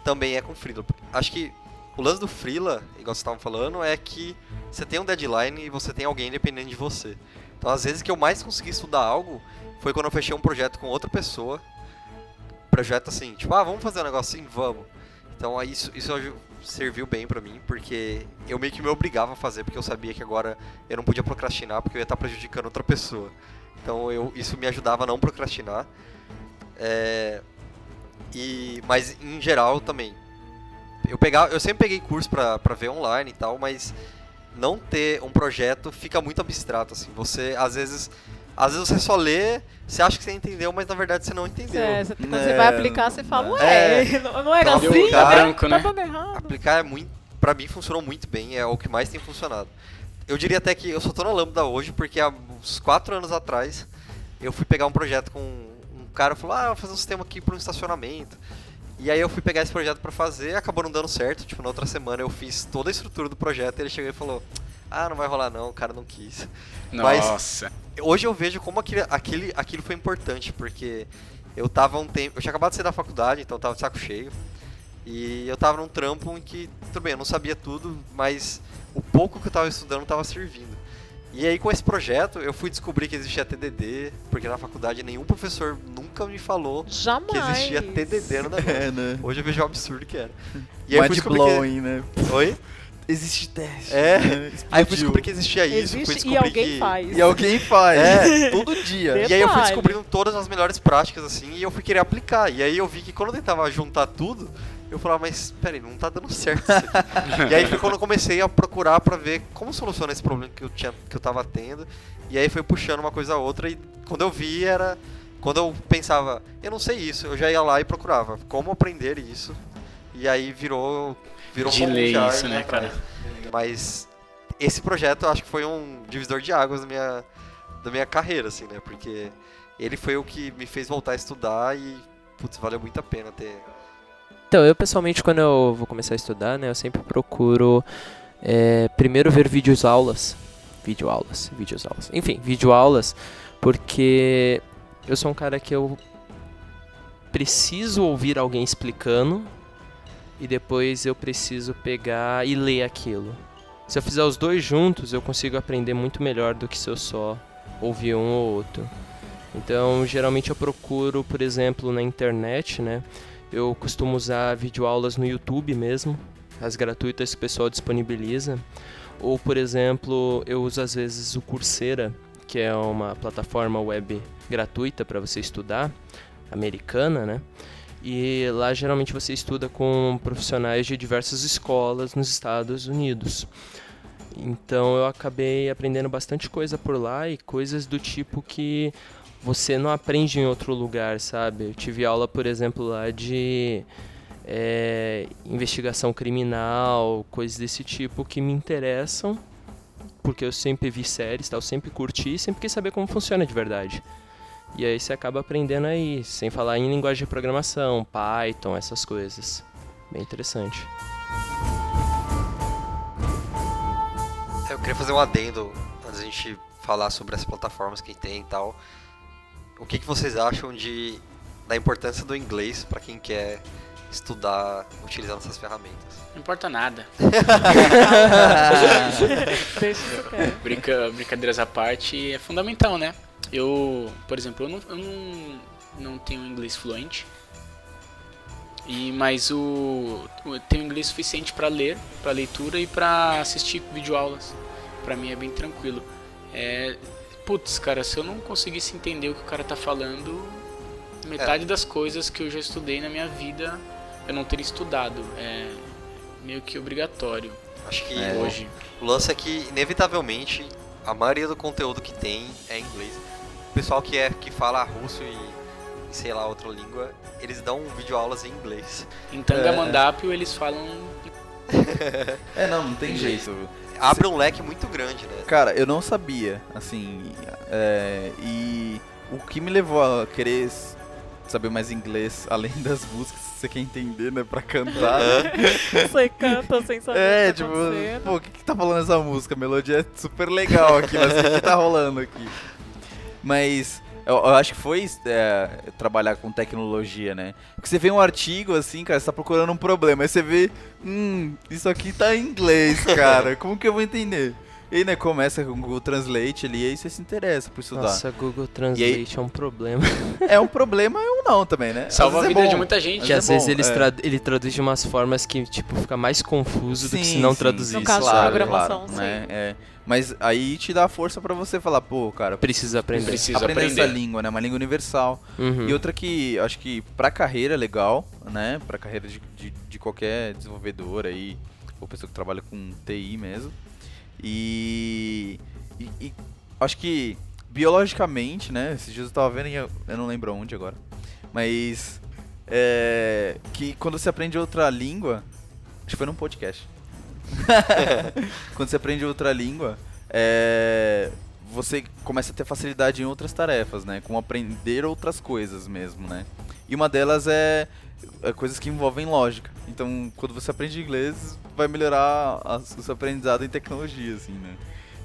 também é com Freela. Acho que o lance do Freela, igual vocês estavam falando, é que você tem um deadline e você tem alguém independente de você. Então, às vezes que eu mais consegui estudar algo foi quando eu fechei um projeto com outra pessoa. Projeto assim, tipo, ah, vamos fazer um negócio assim? Vamos. Então, isso, isso serviu bem pra mim, porque eu meio que me obrigava a fazer, porque eu sabia que agora eu não podia procrastinar, porque eu ia estar prejudicando outra pessoa. Então, eu, isso me ajudava a não procrastinar. É, e, mas, em geral, também. Eu, pegava, eu sempre peguei curso pra, pra ver online e tal, mas não ter um projeto fica muito abstrato, assim. Você, às vezes... Às vezes você só lê, você acha que você entendeu, mas na verdade você não entendeu. É, você- quando É, você vai aplicar, você fala, ué, é. não, não era assim? né? branco, tá né? dando errado. Aplicar é muito. Pra mim funcionou muito bem, é o que mais tem funcionado. Eu diria até que eu só tô na Lambda hoje porque há uns 4 anos atrás eu fui pegar um projeto com cara falou: "Ah, vou fazer um sistema aqui para um estacionamento". E aí eu fui pegar esse projeto pra fazer, acabou não dando certo. Tipo, na outra semana eu fiz toda a estrutura do projeto e ele chegou e falou: "Ah, não vai rolar não, o cara não quis". Mas- Nossa. Hoje eu vejo como aquele, aquele, aquilo foi importante, porque eu tava um tempo. Eu tinha acabado de sair da faculdade, então eu tava de saco cheio. E eu tava num trampo em que, tudo bem, eu não sabia tudo, mas o pouco que eu tava estudando tava servindo. E aí com esse projeto eu fui descobrir que existia TDD, porque na faculdade nenhum professor nunca me falou Jamais. que existia TDD no negócio. É, né? Hoje eu vejo o absurdo que era. E aí Mind descobrir que... blowing, né? Oi? Existe teste. É. né? Aí eu fui descobrir que existia isso. fui Existe e alguém que... faz. E alguém faz. É. Todo dia. Deus. E aí eu fui Detalhe. descobrindo todas as melhores práticas, assim, e eu fui querer aplicar. E aí eu vi que quando eu tentava juntar tudo, eu falava, mas peraí, não tá dando certo isso aqui. e aí foi quando eu comecei a procurar pra ver como solucionar esse problema que eu, tinha, que eu tava tendo. E aí foi puxando uma coisa a outra, e quando eu vi era. Quando eu pensava, eu não sei isso, eu já ia lá e procurava como aprender isso. E aí virou. Virou De lei isso, né, cara? Mas esse projeto eu acho que foi um divisor de águas da minha, da minha carreira, assim, né? Porque ele foi o que me fez voltar a estudar e, putz, valeu muito a pena ter. Então, eu pessoalmente, quando eu vou começar a estudar, né, eu sempre procuro é, primeiro ver vídeos aulas. Vídeo aulas, vídeos aulas. Enfim, vídeo aulas, porque eu sou um cara que eu preciso ouvir alguém explicando e depois eu preciso pegar e ler aquilo. Se eu fizer os dois juntos, eu consigo aprender muito melhor do que se eu só ouvir um ou outro. Então, geralmente eu procuro, por exemplo, na internet, né? Eu costumo usar videoaulas no YouTube mesmo, as gratuitas que o pessoal disponibiliza. Ou, por exemplo, eu uso às vezes o Coursera, que é uma plataforma web gratuita para você estudar, americana, né? E lá geralmente você estuda com profissionais de diversas escolas nos Estados Unidos. Então eu acabei aprendendo bastante coisa por lá e coisas do tipo que você não aprende em outro lugar, sabe? Eu tive aula, por exemplo, lá de é, investigação criminal, coisas desse tipo que me interessam, porque eu sempre vi séries, tal, sempre curti, sempre quis saber como funciona de verdade. E aí você acaba aprendendo aí, sem falar em linguagem de programação, Python, essas coisas. Bem interessante. Eu queria fazer um adendo antes da gente falar sobre as plataformas que tem e tal. O que, que vocês acham de da importância do inglês para quem quer estudar utilizando essas ferramentas? Não importa nada. Brinca, brincadeiras à parte, é fundamental, né? Eu, por exemplo, eu não, eu não, não tenho inglês fluente. E, mas o, eu tenho inglês suficiente para ler, para leitura e para assistir videoaulas. Para mim é bem tranquilo. É, putz, cara, se eu não conseguisse entender o que o cara tá falando, metade das coisas que eu já estudei na minha vida eu não teria estudado. É meio que obrigatório Acho que É. hoje. o lance é que, inevitavelmente, a maioria do conteúdo que tem é em inglês. O pessoal que, é, que fala russo e, e sei lá, outra língua, eles dão videoaulas em inglês. Em Tangamandapio É. eles falam É, não, não tem jeito. Abre um leque muito grande, né? Cara, eu não sabia, assim, é, e o que me levou a querer saber mais inglês, além das músicas, se você quer entender, né, pra cantar. né? Você canta sem saber É, o que tá tipo, pô, o que que tá falando essa música? A melodia é super legal aqui, mas o que que tá rolando aqui? Mas eu, eu acho que foi é, trabalhar com tecnologia, né? Porque você vê um artigo assim, cara, você tá procurando um problema, aí você vê, hum, isso aqui tá em inglês, cara, como que eu vou entender? E aí, né, começa com o Google Translate ali, aí você se interessa por estudar. Nossa, Google Translate é um problema. É um problema ou não também, né? Salva a é vida de bom. muita gente. Que é às vezes bom, eles é. tra- ele traduz de umas formas que, tipo, fica mais confuso do que se Sim, não sim. traduzisse. No caso de claro, programação, claro, né? É. Mas aí te dá força pra você falar, pô, cara, Precisa aprender. Precisa aprender, aprender. essa língua, né? Uma língua universal. Uhum. E outra que acho que pra carreira é legal, né? Pra carreira de, de, de qualquer desenvolvedor aí, ou pessoa que trabalha com TI mesmo. E, e, e acho que biologicamente, né? Esses dias eu tava vendo, e eu, eu não lembro onde agora, mas é, que quando você aprende outra língua, acho que foi num podcast. quando você aprende outra língua, é, você começa a ter facilidade em outras tarefas, né? Com aprender outras coisas mesmo, né? E uma delas é, é coisas que envolvem lógica. Então, quando você aprende inglês, vai melhorar a- o seu aprendizado em tecnologia, assim, né?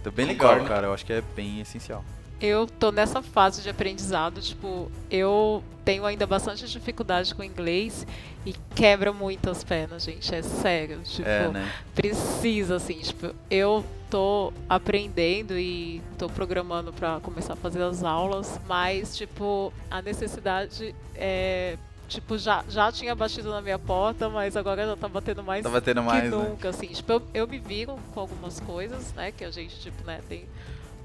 Então, bem legal, Concordo. cara. Eu acho que é bem essencial. Eu tô nessa fase de aprendizado, tipo, eu tenho ainda bastante dificuldade com inglês e quebra muito as pernas, gente, é sério, tipo, É, né? precisa assim, tipo, eu tô aprendendo e tô programando pra começar a fazer as aulas, mas tipo, a necessidade é Tipo, já, já tinha batido na minha porta, mas agora já tá batendo mais Tá batendo que mais, né? nunca, assim. Tipo, eu, eu me viro com algumas coisas, né? Que a gente, tipo, né, tem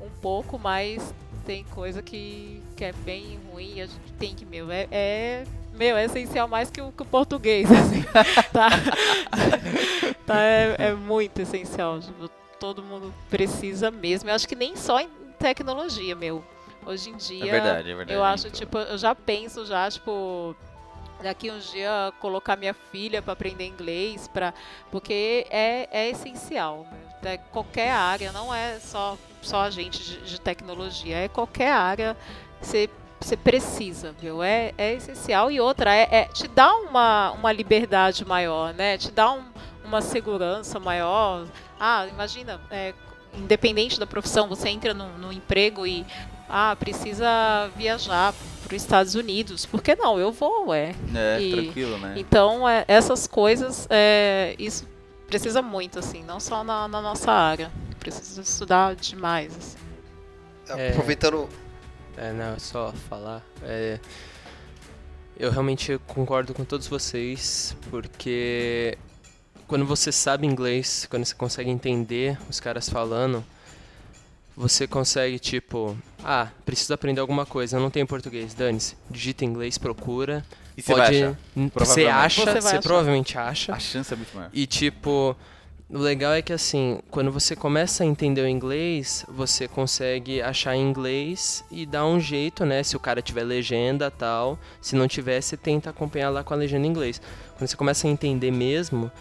um pouco, mas tem coisa que, que é bem ruim e a gente tem que, meu, é, é meu, é essencial mais que o, que o português, assim. tá? tá é, é muito essencial. Tipo, todo mundo precisa mesmo. Eu acho que nem só em tecnologia, meu. Hoje em dia. É verdade, é verdade. Eu acho, Então, tipo, eu já penso já, tipo, daqui uns dias colocar minha filha para aprender inglês, pra, porque é, é essencial. né? Qualquer área, não é só, só a gente de, de tecnologia, é qualquer área. Você você precisa, viu? É, é essencial. E outra, é, é te dá uma, uma liberdade maior, né? Te dá um, uma segurança maior. Ah, imagina, é, independente da profissão, você entra no, no emprego e ah, precisa viajar para os Estados Unidos. Por que não? Eu vou, é. É, E- tranquilo, né? Então, é, essas coisas, é, isso precisa muito, assim, não só na, na nossa área. Precisa estudar demais, assim. É. Aproveitando. É, não, é só falar. É, eu realmente concordo com todos vocês, porque quando você sabe inglês, quando você consegue entender os caras falando, você consegue, tipo, ah, preciso aprender alguma coisa, eu não tenho português, dane-se. Digita em inglês, procura. E você pode, vai achar. Você acha, Você vai você, achar. provavelmente acha. A chance é muito maior. E tipo, o legal é que assim, quando você começa a entender o inglês, você consegue achar em inglês e dar um jeito, né? Se o cara tiver legenda tal. Se não tiver, você tenta acompanhar lá com a legenda em inglês. Quando você começa a entender mesmo,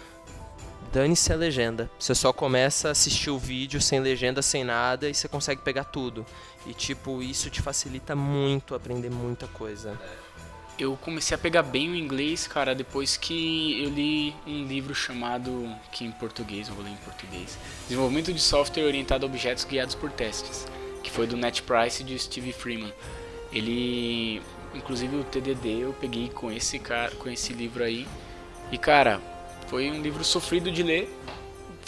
dane-se a legenda. Você só começa a assistir o vídeo sem legenda, sem nada, e você consegue pegar tudo. E tipo, isso te facilita muito aprender muita coisa. Eu comecei a pegar bem o inglês, cara, depois que eu li um livro chamado, que em português, eu vou ler em português, Desenvolvimento de Software Orientado a Objetos Guiados por Testes, que foi do Net Price e de Steve Freeman. Ele, inclusive o TDD eu peguei com esse cara, com esse livro aí. E cara, foi um livro sofrido de ler.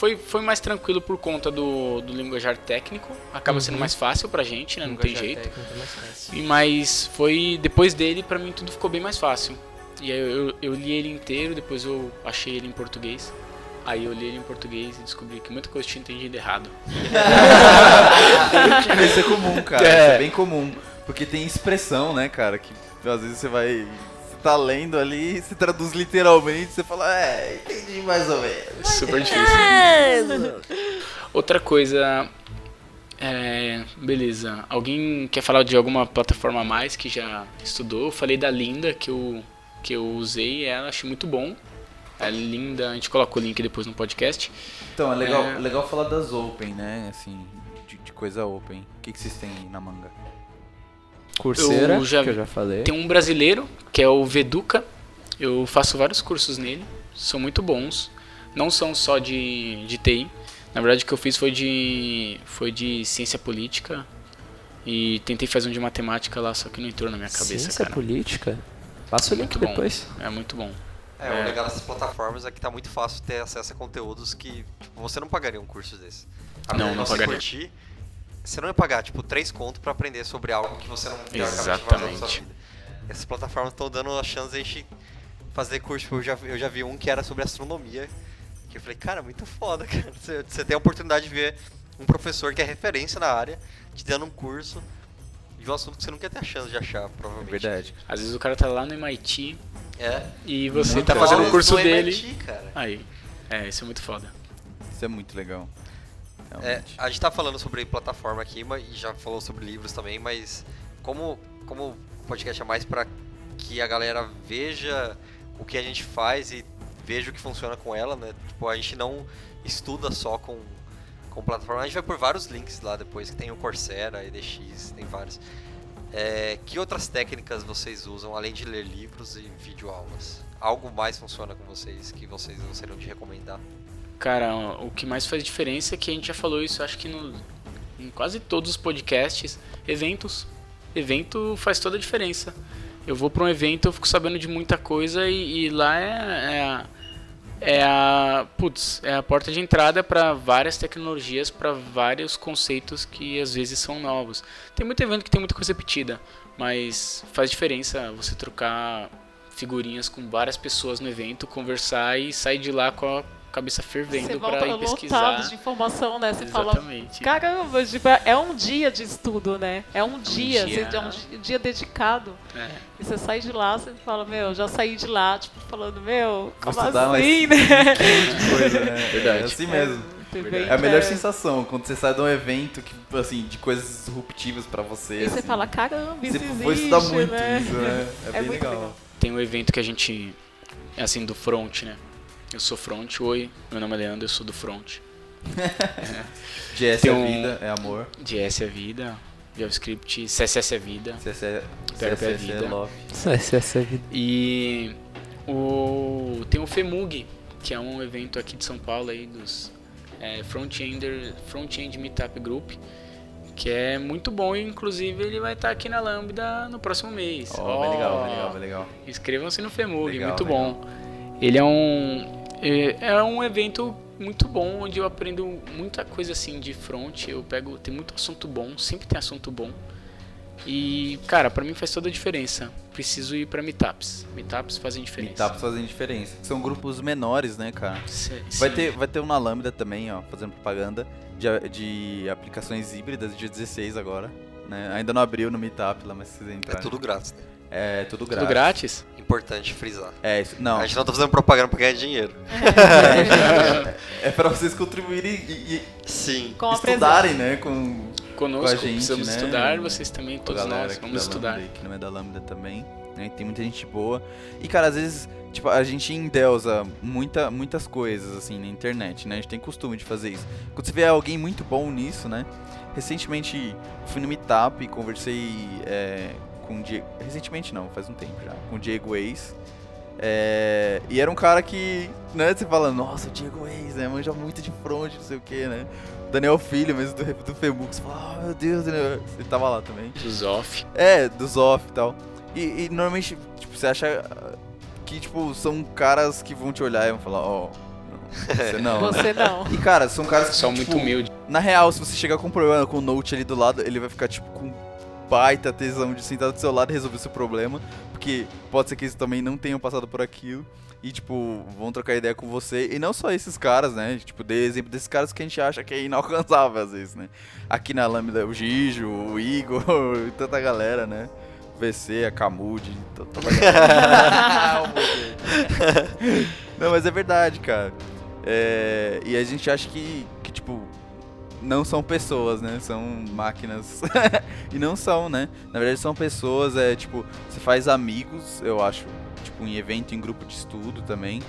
Foi, foi mais tranquilo por conta do, do linguajar técnico. Acaba sendo Uhum. mais fácil pra gente, né? Não tem jeito. é. E Mas foi depois dele, pra mim tudo ficou bem mais fácil. E aí eu, eu, eu li ele inteiro, depois eu achei ele em português. Aí eu li ele em português e descobri que muita coisa eu tinha entendido errado. Isso é comum, cara. É. Isso é bem comum. Porque tem expressão, né, cara? Que às vezes você vai. Você tá lendo ali, você traduz literalmente, você fala, é, entendi mais ou menos. Super difícil. Outra coisa. É, beleza. Alguém quer falar de alguma plataforma a mais que já estudou? Eu falei da Linda que eu, que eu usei ela, achei muito bom. A Linda, a gente coloca o link depois no podcast. Então, é legal, É. legal falar das open, né? Assim, de, de coisa open. O que, que vocês têm aí na manga? Coursera, Eu já- que eu já falei. Tem um brasileiro, que é o Veduca. Eu faço vários cursos nele. São muito bons. Não são só de, de TI. Na verdade, o que eu fiz foi de, foi de ciência política. E tentei fazer um de matemática lá, só que não entrou na minha cabeça, Ciência cara. política? Passa o link bom. depois. É muito bom. É, É. o legal dessas plataformas é que tá muito fácil ter acesso a conteúdos que tipo, você não pagaria um curso desse. Apesar Não, não você pagaria. curtir, você não ia pagar, tipo, três contos pra aprender sobre algo que você não na sua Exatamente. vida. Essas plataformas estão dando a chance de a gente fazer curso. Tipo, Eu já, eu já vi um que era sobre astronomia, que eu falei, cara, muito foda, cara. Você, você tem a oportunidade de ver um professor que é referência na área, te dando um curso de um assunto que você nunca ia ter a chance de achar, É provavelmente. verdade. Às vezes o cara tá lá no MIT É. e você Muito tá fazendo o curso dele. MIT, cara. Aí. É, isso é muito foda. Isso é muito legal. É, a gente tá falando sobre plataforma aqui, mas e já falou sobre livros também, mas como, como o podcast é mais pra que a galera veja o que a gente faz e veja o que funciona com ela, né? Tipo, a gente não estuda só com, com plataforma, a gente vai por vários links lá depois, que tem o Coursera, EDX, tem vários. É, que outras técnicas vocês usam, além de ler livros e videoaulas? Algo mais funciona com vocês que vocês gostariam de recomendar? Cara, o que mais faz diferença é que a gente já falou isso, acho que no, em quase todos os podcasts, eventos. Evento faz toda a diferença. Eu vou para um evento, eu fico sabendo de muita coisa e, e lá é, é, a, é a putz, é a porta de entrada para várias tecnologias, para vários conceitos que às vezes são novos. Tem muito evento que tem muita coisa repetida, mas faz diferença você trocar figurinhas com várias pessoas no evento, conversar e sair de lá com a cabeça Você fervendo para ir pesquisar. lotado de informação, né? Você fala, Exatamente. caramba, tipo, é um dia de estudo, né? É um dia, dia. você- é um di- dia dedicado. É. E você sai de lá, você fala, meu, já saí de lá, tipo, falando, meu, Vou como estudar mais assim, né? coisa, né? Verdade. É assim mesmo. Evento É a melhor é- sensação quando você sai de um evento que, assim, de coisas disruptivas pra você. E você assim. fala, caramba, isso Você existe, foi estudar muito né? isso, né? É, É bem muito legal. legal. Tem um evento que a gente é assim do front, né? Eu sou front, oi, meu nome é Leandro, eu sou do front. É um- vida, é amor. De S é vida. JavaScript, CSS é vida. CSS, PHP é CSS vida. love. Essa é vida. E o tem o FEMUG, que é um evento aqui de São Paulo aí dos é, Front-Ender Front-End Meetup Group, que é muito bom e inclusive ele vai estar aqui na Lambda no próximo mês. Ó, vai legal, legal, legal. Inscrevam-se no FEMUG, Legal, muito legal. bom. Ele é um é, é um evento muito bom onde eu aprendo muita coisa assim de front. Eu pego tem muito assunto bom, sempre tem assunto bom. E cara, pra mim faz toda a diferença. Preciso ir pra meetups. Meetups fazem diferença. Meetups fazem diferença. São grupos menores, né, cara? Se- Vai sim. ter, vai ter um na Lambda também, ó, fazendo propaganda de, de aplicações híbridas, dia 16 agora. Né? Ainda não abriu no Meetup lá, mas se quiser É entrar. tudo grátis, né? É tudo tudo grátis. grátis. Importante frisar. É, isso, não. A gente não tá fazendo propaganda pra ganhar dinheiro. É pra vocês contribuírem e, e Sim. Com a estudarem, né? Com Conosco, Com a gente, precisamos né? estudar, vocês também, a todos galera nós, vamos da estudar. Lambda, que não é da Lambda também. Né? Tem muita gente boa. E, cara, às vezes, tipo, a gente endeusa muita, muitas coisas, assim, na internet, né? A gente tem costume de fazer isso. Quando você vê alguém muito bom nisso, né? Recentemente, fui no Meetup e conversei é, com o Diego... Recentemente não, faz um tempo já. Com o Diego Eis. É, e era um cara que, né, você fala, nossa, o Diego Eis, né, manja muito de front, não sei o que, né. Daniel Filho, mesmo do, do Facebook, você fala, oh, meu Deus, Daniel, você tava lá também. Dos off. É, dos off e tal. E, e normalmente, tipo, você acha ah, que, tipo, são caras que vão te olhar e vão falar, ó, não, você não, né? Você não. E, cara, são caras que, São tipo, muito humildes. Na real, se você chegar com um problema com o Note ali do lado, ele vai ficar, tipo, com baita tesão de sentar do seu lado e resolver o seu problema. Porque pode ser que eles também não tenham passado por aquilo. E, tipo, vão trocar ideia com você. E não só esses caras, né? Tipo, dei exemplo desses caras que a gente acha que é inalcançável às vezes, né? Aqui na Lambda, o Gijo, o Igor, tanta galera, né? O VC, a Camude, to- toda a galera. não, mas é verdade, cara. É, e a gente acha que, que, tipo, não são pessoas, né? São máquinas. e não são, né? Na verdade são pessoas, é tipo, você faz amigos, eu acho, tipo, em evento, em grupo de estudo também.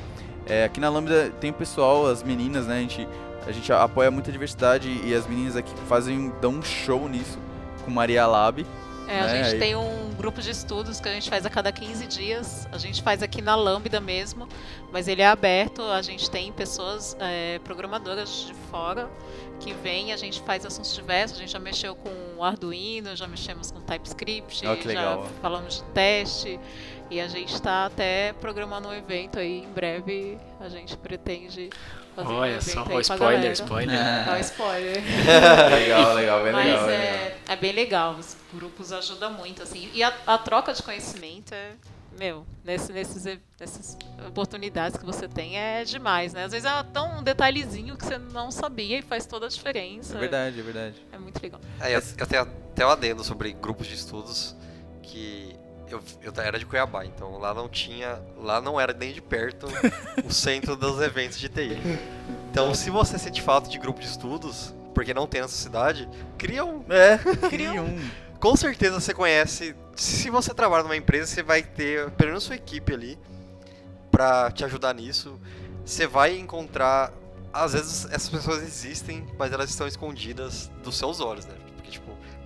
É, aqui na Lambda tem o pessoal, as meninas, né? A gente, a gente apoia muita diversidade e as meninas aqui fazem, dão um show nisso com Maria Lab. É, a né, gente tem um grupo de estudos que a gente faz a cada 15 dias. A gente faz aqui na Lambda mesmo, mas ele é aberto. A gente tem pessoas é, programadoras de fora que vêm. A gente faz assuntos diversos. A gente já mexeu com Arduino, já mexemos com TypeScript, Ó, que legal. já falamos de teste. E a gente está até programando um evento aí em breve. A gente pretende fazer Olha só, ó, a spoiler, spoiler. Um spoiler. legal, legal, bem Mas legal. legal. é, é bem legal, os grupos ajudam muito, assim. E a, a troca de conhecimento é, meu, nesse, nesses, nessas oportunidades que você tem é demais, né? Às vezes é tão um detalhezinho que você não sabia e faz toda a diferença. É verdade, é verdade. É muito legal. É, eu, eu tenho até um adendo sobre grupos de estudos que eu, eu era de Cuiabá, então lá não tinha, lá não era nem de perto o centro dos eventos de TI. Então, se você sente falta de grupo de estudos, porque não tem nessa cidade, cria um. É, cria um. Com certeza você conhece. Se você trabalha numa empresa, você vai ter pelo menos sua equipe ali pra te ajudar nisso. Você vai encontrar. Às vezes essas pessoas existem, mas elas estão escondidas dos seus olhos, né?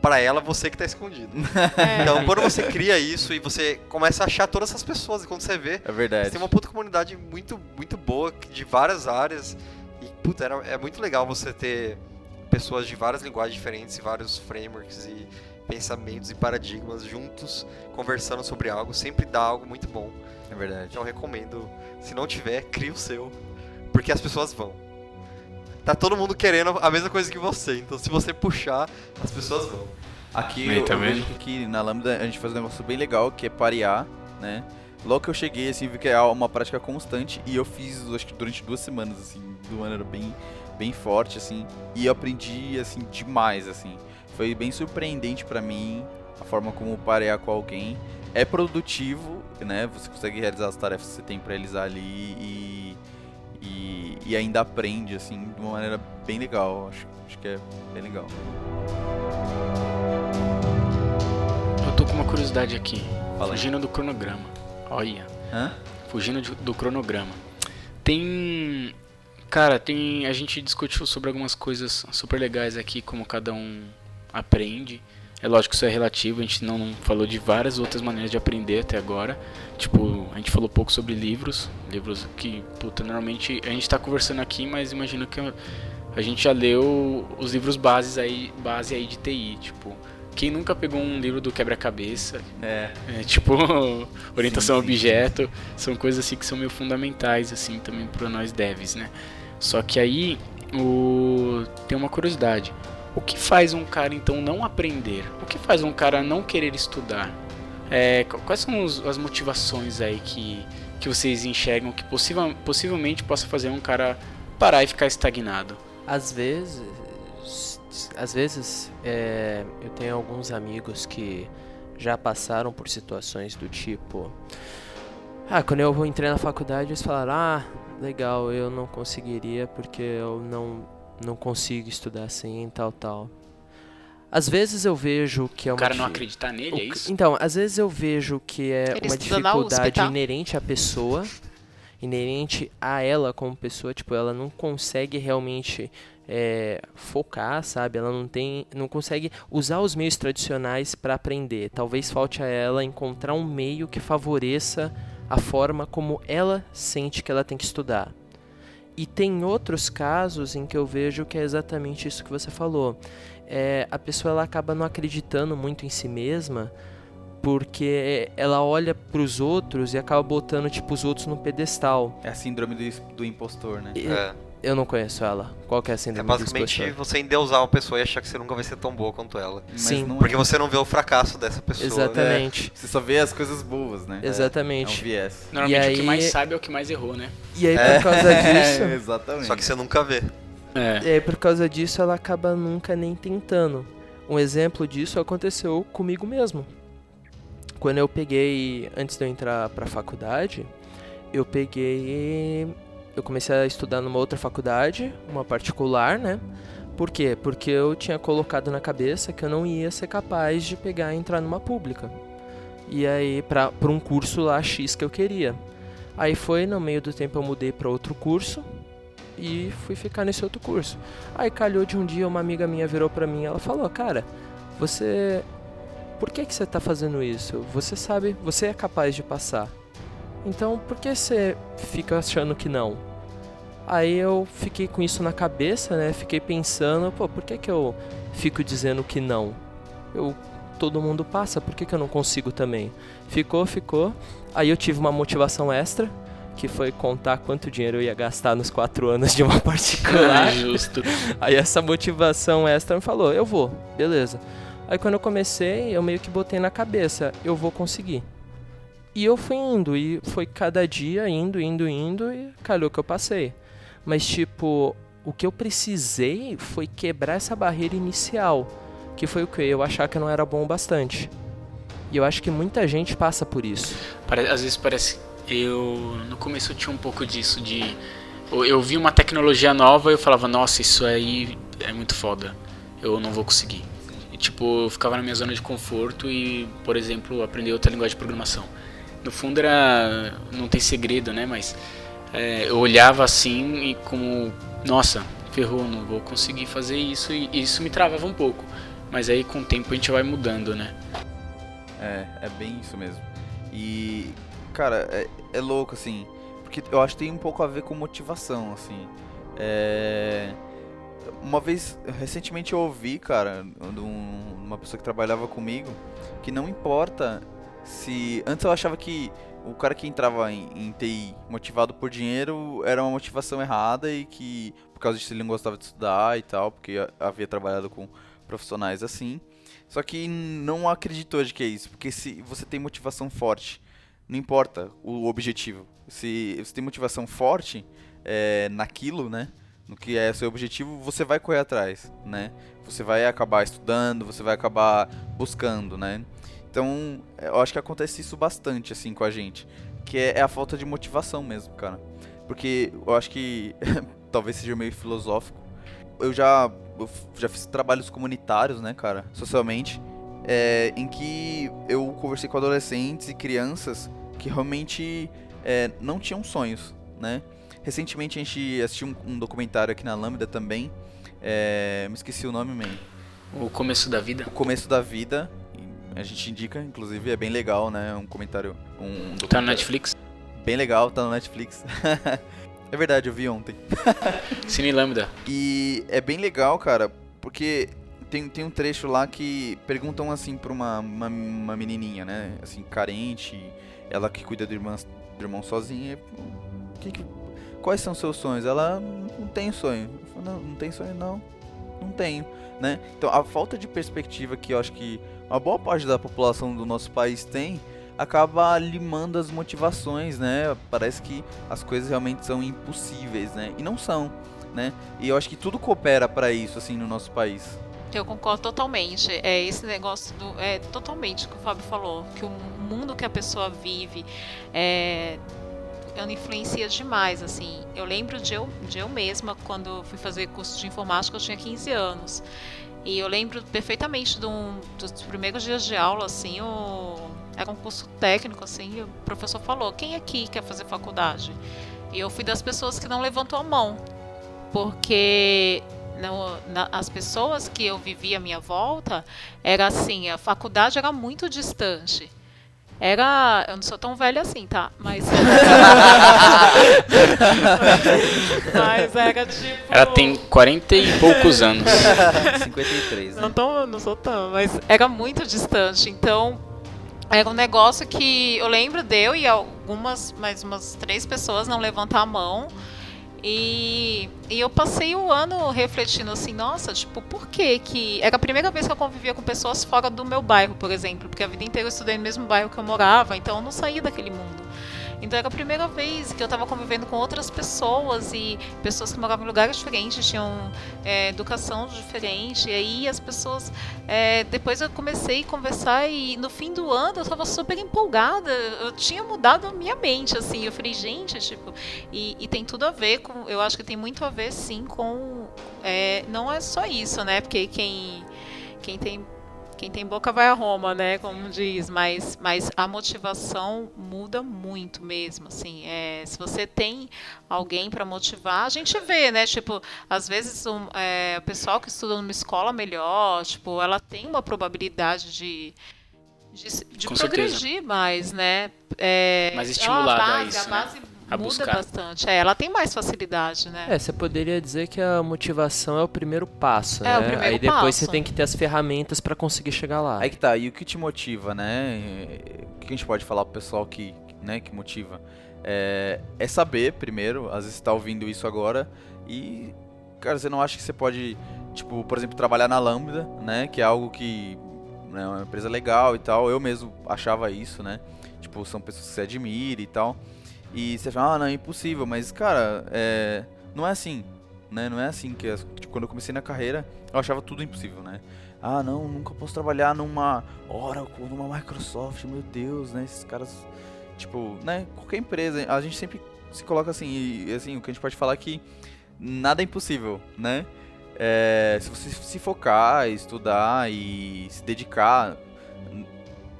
Para ela você que tá escondido. É, Então, quando você cria isso e você começa a achar todas essas pessoas, e quando você vê, É verdade. você tem uma puta comunidade muito, muito boa, de várias áreas. E, puta, era- é muito legal você ter pessoas de várias linguagens diferentes, e vários frameworks e pensamentos e paradigmas juntos, conversando sobre algo. Sempre dá algo muito bom. É verdade. Então, eu recomendo. Se não tiver, crie o seu. Porque as pessoas vão. Tá todo mundo querendo a mesma coisa que você. Então, se você puxar, as pessoas vão. Aqui eu, eu vejo que aqui na Lambda a gente faz um negócio bem legal, que é parear, né? Logo que eu cheguei, assim, vi que é uma prática constante e eu fiz, acho que durante duas semanas, assim, de uma maneira bem, bem forte, assim, e eu aprendi, assim, demais, assim. Foi bem surpreendente pra mim a forma como parear com alguém. É produtivo, né? Você consegue realizar as tarefas que você tem pra realizar ali e, e, e ainda aprende, assim, de uma maneira bem legal. Acho, acho que é bem legal. Eu tô com uma curiosidade aqui. Fala. Fugindo do cronograma. Olha. Hã? Fugindo de- do cronograma. Tem. Cara, tem. A gente discutiu sobre algumas coisas super legais aqui, como cada um aprende. É lógico que isso é relativo, a gente não, falou de várias outras maneiras de aprender até agora. Tipo, a gente falou pouco sobre livros, livros que, puta, normalmente a gente tá conversando aqui, mas imagino que a gente já leu os livros bases aí, base aí de TI, tipo, quem nunca pegou um livro do quebra-cabeça, É. é, tipo, orientação a Sim, sim. objeto, são coisas assim que são meio fundamentais, assim, também para nós devs, né? Só que aí, o... tem uma curiosidade. O que faz um cara, então, não aprender? O que faz um cara não querer estudar? É, qu- quais são os- as motivações aí que, que vocês enxergam que possivel, possivelmente possa fazer um cara parar e ficar estagnado? Às vezes, às vezes é, eu tenho alguns amigos que já passaram por situações do tipo, ah, quando eu entrei na faculdade eles falaram, ah, legal, eu não conseguiria porque eu não não consigo estudar assim, tal, tal. Às vezes eu vejo que é O uma cara não di- acreditar nele, o é isso? Então, às vezes eu vejo que é Ele uma USP, dificuldade tá? inerente à pessoa, inerente a ela como pessoa, tipo, ela não consegue realmente é, focar, sabe? Ela não tem, não consegue usar os meios tradicionais para aprender. Talvez falte a ela encontrar um meio que favoreça a forma como ela sente que ela tem que estudar. E tem outros casos em que eu vejo que é exatamente isso que você falou. É, a pessoa ela acaba não acreditando muito em si mesma porque ela olha para os outros e acaba botando tipo os outros no pedestal. É a síndrome do, do impostor, né? E- É, Eu não conheço ela. Qual que é a é síndrome do basicamente você endeusar uma pessoa e achar que você nunca vai ser tão boa quanto ela. Mas Sim, é. Porque você não vê o fracasso dessa pessoa. Exatamente. Você só vê as coisas boas, né? É, é um Exatamente. viés. Normalmente E o que aí- mais sabe é o que mais errou, né? E aí É. por causa disso, É, exatamente. Só que você nunca vê. É. e aí, por causa disso ela acaba nunca nem tentando. Um exemplo disso aconteceu comigo mesmo. Quando eu peguei, antes de eu entrar pra faculdade, eu peguei. Eu comecei a estudar numa outra faculdade, uma particular, né? Por quê? Porque eu tinha colocado na cabeça que eu não ia ser capaz de pegar e entrar numa pública. E aí, pra, pra um curso lá X que eu queria. Aí foi, no meio do tempo eu mudei pra outro curso e fui ficar nesse outro curso. Aí calhou de um dia uma amiga minha virou pra mim ela falou: "Cara, você por que que você tá fazendo isso? Você sabe, você é capaz de passar. Então, por que você fica achando que não?" Aí eu fiquei com isso na cabeça, né? Fiquei pensando, pô, por que que eu fico dizendo que não? Eu todo mundo passa, por que que eu não consigo também? Ficou, ficou. Aí eu tive uma motivação extra, que foi contar quanto dinheiro eu ia gastar nos quatro anos de uma particular. Justo. Aí essa motivação extra me falou, eu vou, beleza. Aí quando eu comecei, eu meio que botei na cabeça, eu vou conseguir. E eu fui indo, e foi cada dia indo, indo, indo, e calhou que eu passei. Mas tipo, o que eu precisei foi quebrar essa barreira inicial, que foi o que? Eu achar que eu não era bom o bastante. E eu acho que muita gente passa por isso. Às vezes parece. Eu. No começo eu tinha um pouco disso, de. Eu, eu vi uma tecnologia nova e eu falava, nossa, isso aí é muito foda. Eu não vou conseguir. E, tipo, eu ficava na minha zona de conforto e, por exemplo, aprender outra linguagem de programação. No fundo era. Não tem segredo, né? Mas. É, eu olhava assim e como. Nossa, ferrou, não vou conseguir fazer isso. E isso me travava um pouco. Mas aí com o tempo a gente vai mudando, né? É, é bem isso mesmo. E, cara, é, é louco, assim, porque eu acho que tem um pouco a ver com motivação, assim. É... Uma vez, recentemente eu ouvi, cara, de um- uma pessoa que trabalhava comigo, que não importa se... Antes eu achava que o cara que entrava em, em TI motivado por dinheiro era uma motivação errada e que, por causa disso, ele não gostava de estudar e tal, porque havia trabalhado com profissionais assim. Só que não acreditou de que é isso, porque se você tem motivação forte, não importa o objetivo. Se você tem motivação forte é, naquilo, né? No que é seu objetivo, você vai correr atrás, né? Você vai acabar estudando, você vai acabar buscando, né? Então, eu acho que acontece isso bastante, assim, com a gente. Que é, é a falta de motivação mesmo, cara. Porque eu acho que talvez seja meio filosófico. Eu já, eu já fiz trabalhos comunitários, né, cara? Socialmente. é, em que eu conversei com adolescentes e crianças que realmente é, não tinham sonhos, né? Recentemente a gente assistiu um, um documentário aqui na Lambda também. é, me esqueci o nome, man. O começo da vida. O começo da vida. A gente indica, inclusive, é bem legal, né? Um comentário. Um Tá documentário no Netflix. Bem legal, tá no Netflix. é verdade, eu vi ontem. Cine Lambda. E é bem legal, cara, porque tem, tem um trecho lá que perguntam assim pra uma, uma, uma menininha, né? Assim, carente, ela que cuida do irmão, do irmão sozinha. "O que que- quais são seus sonhos? Ela não tem sonho. Falo, Não, não tem sonho, não. Não tenho, né? Então a falta de perspectiva que eu acho que uma boa parte da população do nosso país tem acaba limando as motivações, né? Parece que as coisas realmente são impossíveis, né? E não são, né? E eu acho que tudo coopera para isso assim no nosso país. Eu concordo totalmente. É esse negócio do. É totalmente o que o Fábio falou. Que o mundo que a pessoa vive é, ela influencia demais, assim. Eu lembro de eu, de eu mesma, quando fui fazer curso de informática, eu tinha 15 anos. E eu lembro perfeitamente um, dos primeiros dias de aula, assim, o, era um curso técnico, assim, o professor falou, quem aqui quer fazer faculdade? E eu fui das pessoas que não levantou a mão. Porque no- na- as pessoas que eu vivia à minha volta era assim, a faculdade era muito distante. Era, eu não sou tão velha assim, tá? Mas Mas era tipo Ela tem 40 e poucos anos. 53, né? não, tô, não sou tão, mas era muito distante. Então, era um negócio que eu lembro de eu e algumas, mais umas três pessoas não levantar a mão. E, e eu passei o ano refletindo assim, nossa, tipo, por que que... Era a primeira vez que eu convivia com pessoas fora do meu bairro, por exemplo, porque a vida inteira eu estudei no mesmo bairro que eu morava, então eu não saí daquele mundo. Então era a primeira vez que eu estava convivendo com outras pessoas e pessoas que moravam em lugares diferentes, tinham é, educação diferente. E aí as pessoas. é, depois eu comecei a conversar e no fim do ano eu estava super empolgada. Eu tinha mudado a minha mente, assim. Eu falei, gente, tipo. E, e tem tudo a ver com. Eu acho que tem muito a ver, sim, com. é, não é só isso, né? Porque quem. Quem tem quem tem boca vai a Roma, né? Como diz, mas, mas a motivação muda muito mesmo, assim. É, se você tem alguém para motivar, a gente vê, né? Tipo, às vezes um, é, o pessoal que estuda numa escola melhor, tipo, ela tem uma probabilidade de de, de progredir mais, né? É, Mais é uma estimulada a base, isso, a né? base A muda buscar. bastante. É, ela tem mais facilidade, né? É, você poderia dizer que a motivação é o primeiro passo, É, o né? primeiro Aí depois passo. você tem que ter as ferramentas pra conseguir chegar lá. Aí que tá, e o que te motiva, né? O que a gente pode falar pro pessoal que, né, que motiva? É, é saber, primeiro, às vezes você tá ouvindo isso agora e, cara, você não acha que você pode, tipo, por exemplo, trabalhar na Lambda, né? Que é algo que né, é uma empresa legal e tal. Eu mesmo achava isso, né? Tipo, são pessoas que você admira e tal. E você fala, ah, não, é impossível, mas, cara, é, não é assim, né? Não é assim que, tipo, quando eu comecei na carreira, eu achava tudo impossível, né? Ah, não, nunca posso trabalhar numa Oracle, numa Microsoft, meu Deus, né? Esses caras, tipo, né? Qualquer empresa, a gente sempre se coloca assim, e assim, o que a gente pode falar é que nada é impossível, né? É, se você se focar, estudar e se dedicar,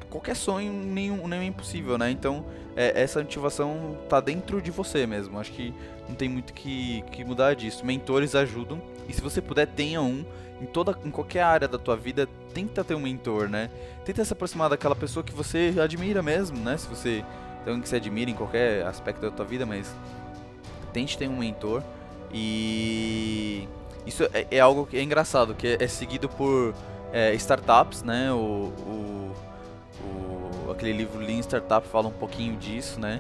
qualquer sonho nenhum, nenhum é impossível, né? Então, é, essa motivação tá dentro de você mesmo. Acho que não tem muito que, que mudar disso. Mentores ajudam, e se você puder, tenha um em toda em qualquer área da tua vida, tenta ter um mentor, né? Tenta se aproximar daquela pessoa que você admira mesmo, né? Se você tem alguém que se admira em qualquer aspecto da tua vida, mas tente ter um mentor e isso é, é algo que é engraçado, que é, é seguido por é, startups, né? O, o, o- aquele livro Lean Startup fala um pouquinho disso, né?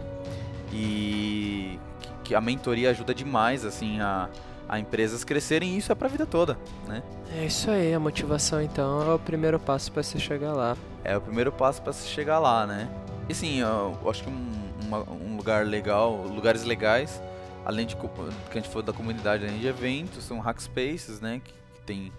E que, a mentoria ajuda demais, assim, a, a empresas crescerem e isso é pra vida toda, né? É isso aí, a motivação então é o primeiro passo pra você chegar lá. É o primeiro passo pra se chegar lá, né? E assim, eu acho que um, uma- um lugar legal, lugares legais, além de que a gente falou da comunidade, além de eventos, são hackspaces, né? Que, que tem,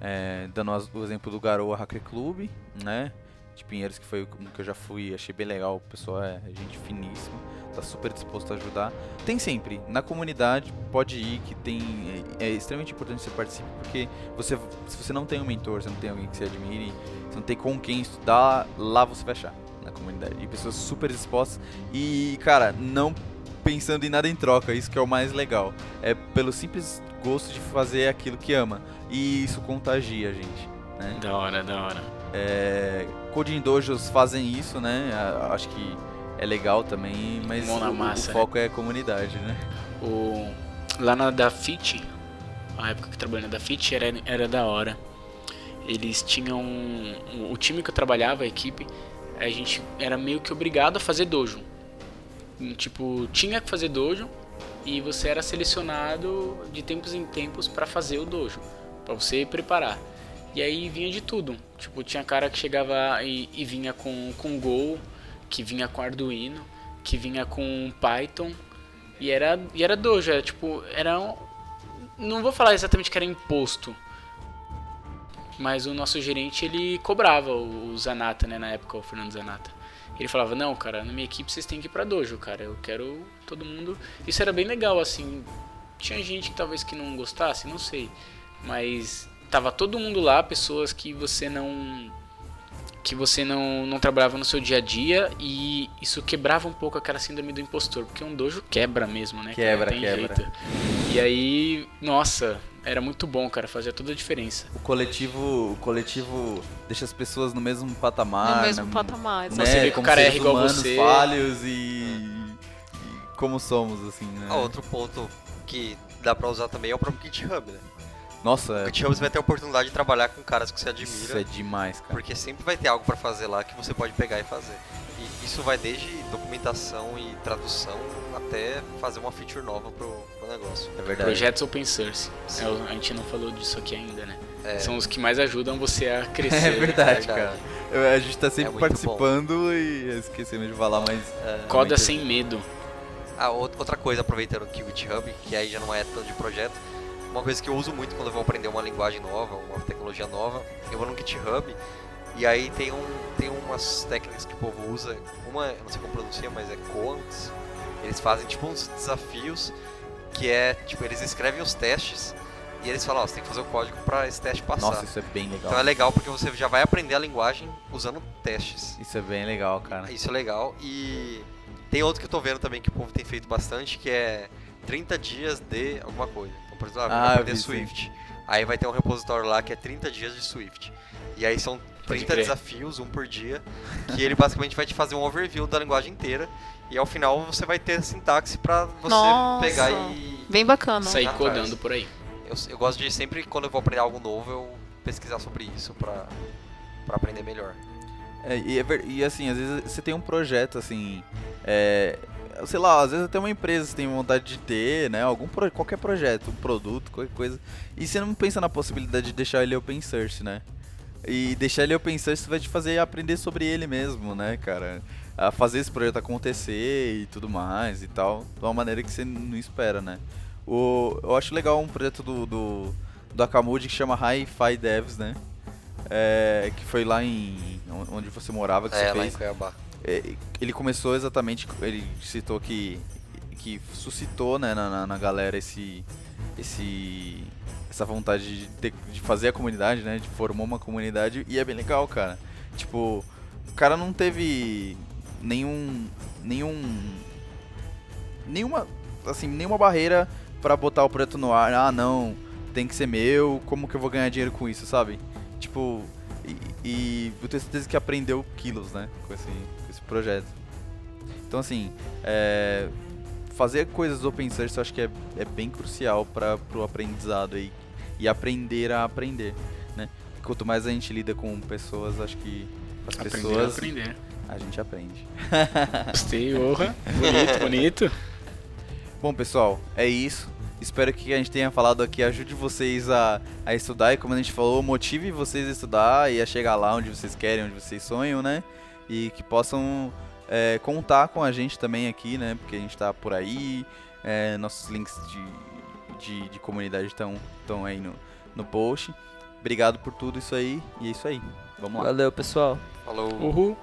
é, dando o exemplo do Garoa Hacker Club, né? De Pinheiros, que foi o que eu já fui, achei bem legal, o pessoal é gente finíssima, tá super disposto a ajudar. Tem sempre, na comunidade, pode ir, que tem, é, é extremamente importante que você participe, porque você, se você não tem um mentor, você não tem alguém que você admire, você não tem com quem estudar, lá você vai achar na comunidade. E pessoas super dispostas e, cara, não pensando em nada em troca, isso que é o mais legal. É pelo simples gosto de fazer aquilo que ama. E isso contagia, gente. né? Da hora, da hora. É, Coding Dojos fazem isso, né? Acho que é legal também, mas o- massa, o foco é a comunidade, né? O, lá na Dafit, a época que eu trabalhei na Dafit era, era da hora. Eles tinham. o- O time que eu trabalhava, a equipe, a gente era meio que obrigado a fazer dojo. Hum, Tipo, tinha que fazer dojo e você era selecionado de tempos em tempos para fazer o dojo, para você preparar. E aí vinha de tudo. Tipo, tinha cara que chegava e, e vinha com, com Go, que vinha com Arduino, que vinha com Python. E era, e era dojo, era tipo, era um, não vou falar exatamente que era imposto, mas o nosso gerente ele cobrava o, o Zanata, né, na época, o Fernando Zanata. Ele falava: "Não, cara, na minha equipe vocês têm que ir pra dojo, cara. Eu quero todo mundo". Isso era bem legal assim. Tinha gente que talvez que não gostasse, não sei, mas tava todo mundo lá, pessoas que você não que você não, não trabalhava no seu dia a dia e isso quebrava um pouco aquela síndrome do impostor, porque um dojo quebra mesmo, né? Quebra, Tem quebra. jeito. E aí, nossa, era muito bom, cara, fazia toda a diferença. O coletivo, o coletivo deixa as pessoas no mesmo patamar. no mesmo né? patamar. Né? exato. Você vê que o Como cara é seres igual a humanos você. falhos e, e como somos, assim, né? Ah, outro ponto que dá pra usar também é o próprio GitHub, né? Nossa, No é, GitHub você vai ter a oportunidade de trabalhar com caras que você isso admira, é demais, cara. porque sempre vai ter algo pra fazer lá que você pode pegar e fazer. E isso vai desde documentação e tradução até fazer uma feature nova pro, pro negócio. É verdade. Projetos open source. É, o- a gente não falou disso aqui ainda, né? É, São os que mais ajudam você a crescer. É verdade, verdade. cara. Eu- a gente tá sempre É participando e esquecemos de falar, mas. é, Coda sem medo. Ah, out- outra coisa, aproveitando aqui o GitHub, que aí já não é tanto de projeto, uma coisa que eu uso muito quando eu vou aprender uma linguagem nova, uma tecnologia nova, eu vou no GitHub e aí tem, um, tem umas técnicas que o povo usa, uma, eu não sei como pronuncia, mas é Coants, eles fazem tipo uns desafios que é, tipo, eles escrevem os testes e eles falam, ó, você tem que fazer o código para esse teste passar. Nossa, isso é bem legal. então é legal porque você já vai aprender a linguagem usando testes. Isso é bem legal, cara. Isso é legal. E tem outro que eu tô vendo também que o povo tem feito bastante, que é 30 dias de alguma coisa. Por exemplo, ah, Ah, aprender vi, sim. Swift. Aí vai ter um repositório lá que é 30 dias de Swift. E aí são 30 crer. desafios, um por dia, que ele basicamente vai te fazer um overview da linguagem inteira. E ao final você vai ter a sintaxe pra você Nossa. pegar e. Bem bacana. Sair codando por aí. Eu, eu gosto de sempre, quando eu vou aprender algo novo, eu pesquisar sobre isso pra, pra aprender melhor. É, e, é e, assim, às vezes você tem um projeto, assim. É, sei lá, às vezes até uma empresa você tem vontade de ter, né? Algum pro- qualquer projeto, um produto, qualquer coisa. E você não pensa na possibilidade de deixar ele open source, né? E deixar ele open source vai te fazer aprender sobre ele mesmo, né, cara? A fazer esse projeto acontecer e tudo mais e tal. De uma maneira que você não espera, né? O, eu acho legal um projeto do, do, do Akamudi que chama Hi-Fi Devs, né? É, que foi lá em. onde você morava, que é, você lá em fez. Cuiabá. É, ele começou exatamente, ele citou que, que suscitou né, na, na- na galera esse, esse, essa vontade de, ter- de fazer a comunidade, né, de formar uma comunidade, e é bem legal, cara. Tipo, o cara não teve nenhum, nenhum, nenhuma, assim, nenhuma barreira pra botar o projeto no ar. Ah, não, tem que ser meu, como que eu vou ganhar dinheiro com isso, sabe? Tipo, e, e eu tenho certeza que aprendeu quilos, né, com esse projeto. Então, assim, é, fazer coisas open source eu acho que é, é bem crucial para o aprendizado aí, e aprender a aprender, né? Quanto mais a gente lida com pessoas, acho que as Aprender a pessoas aprender. a gente aprende. Gostei, honra. Bonito, bonito. Bom, pessoal, é isso. Espero que a gente tenha falado aqui ajude vocês a, a estudar e, como a gente falou, motive vocês a estudar e a chegar lá onde vocês querem, onde vocês sonham, né? E que possam é, contar com a gente também aqui, né? Porque a gente tá por aí, é, nossos links de, de, de comunidade estão estão aí no, no post. Obrigado por tudo isso aí e é isso aí. Vamos lá. Valeu, pessoal. Falou. Uhul.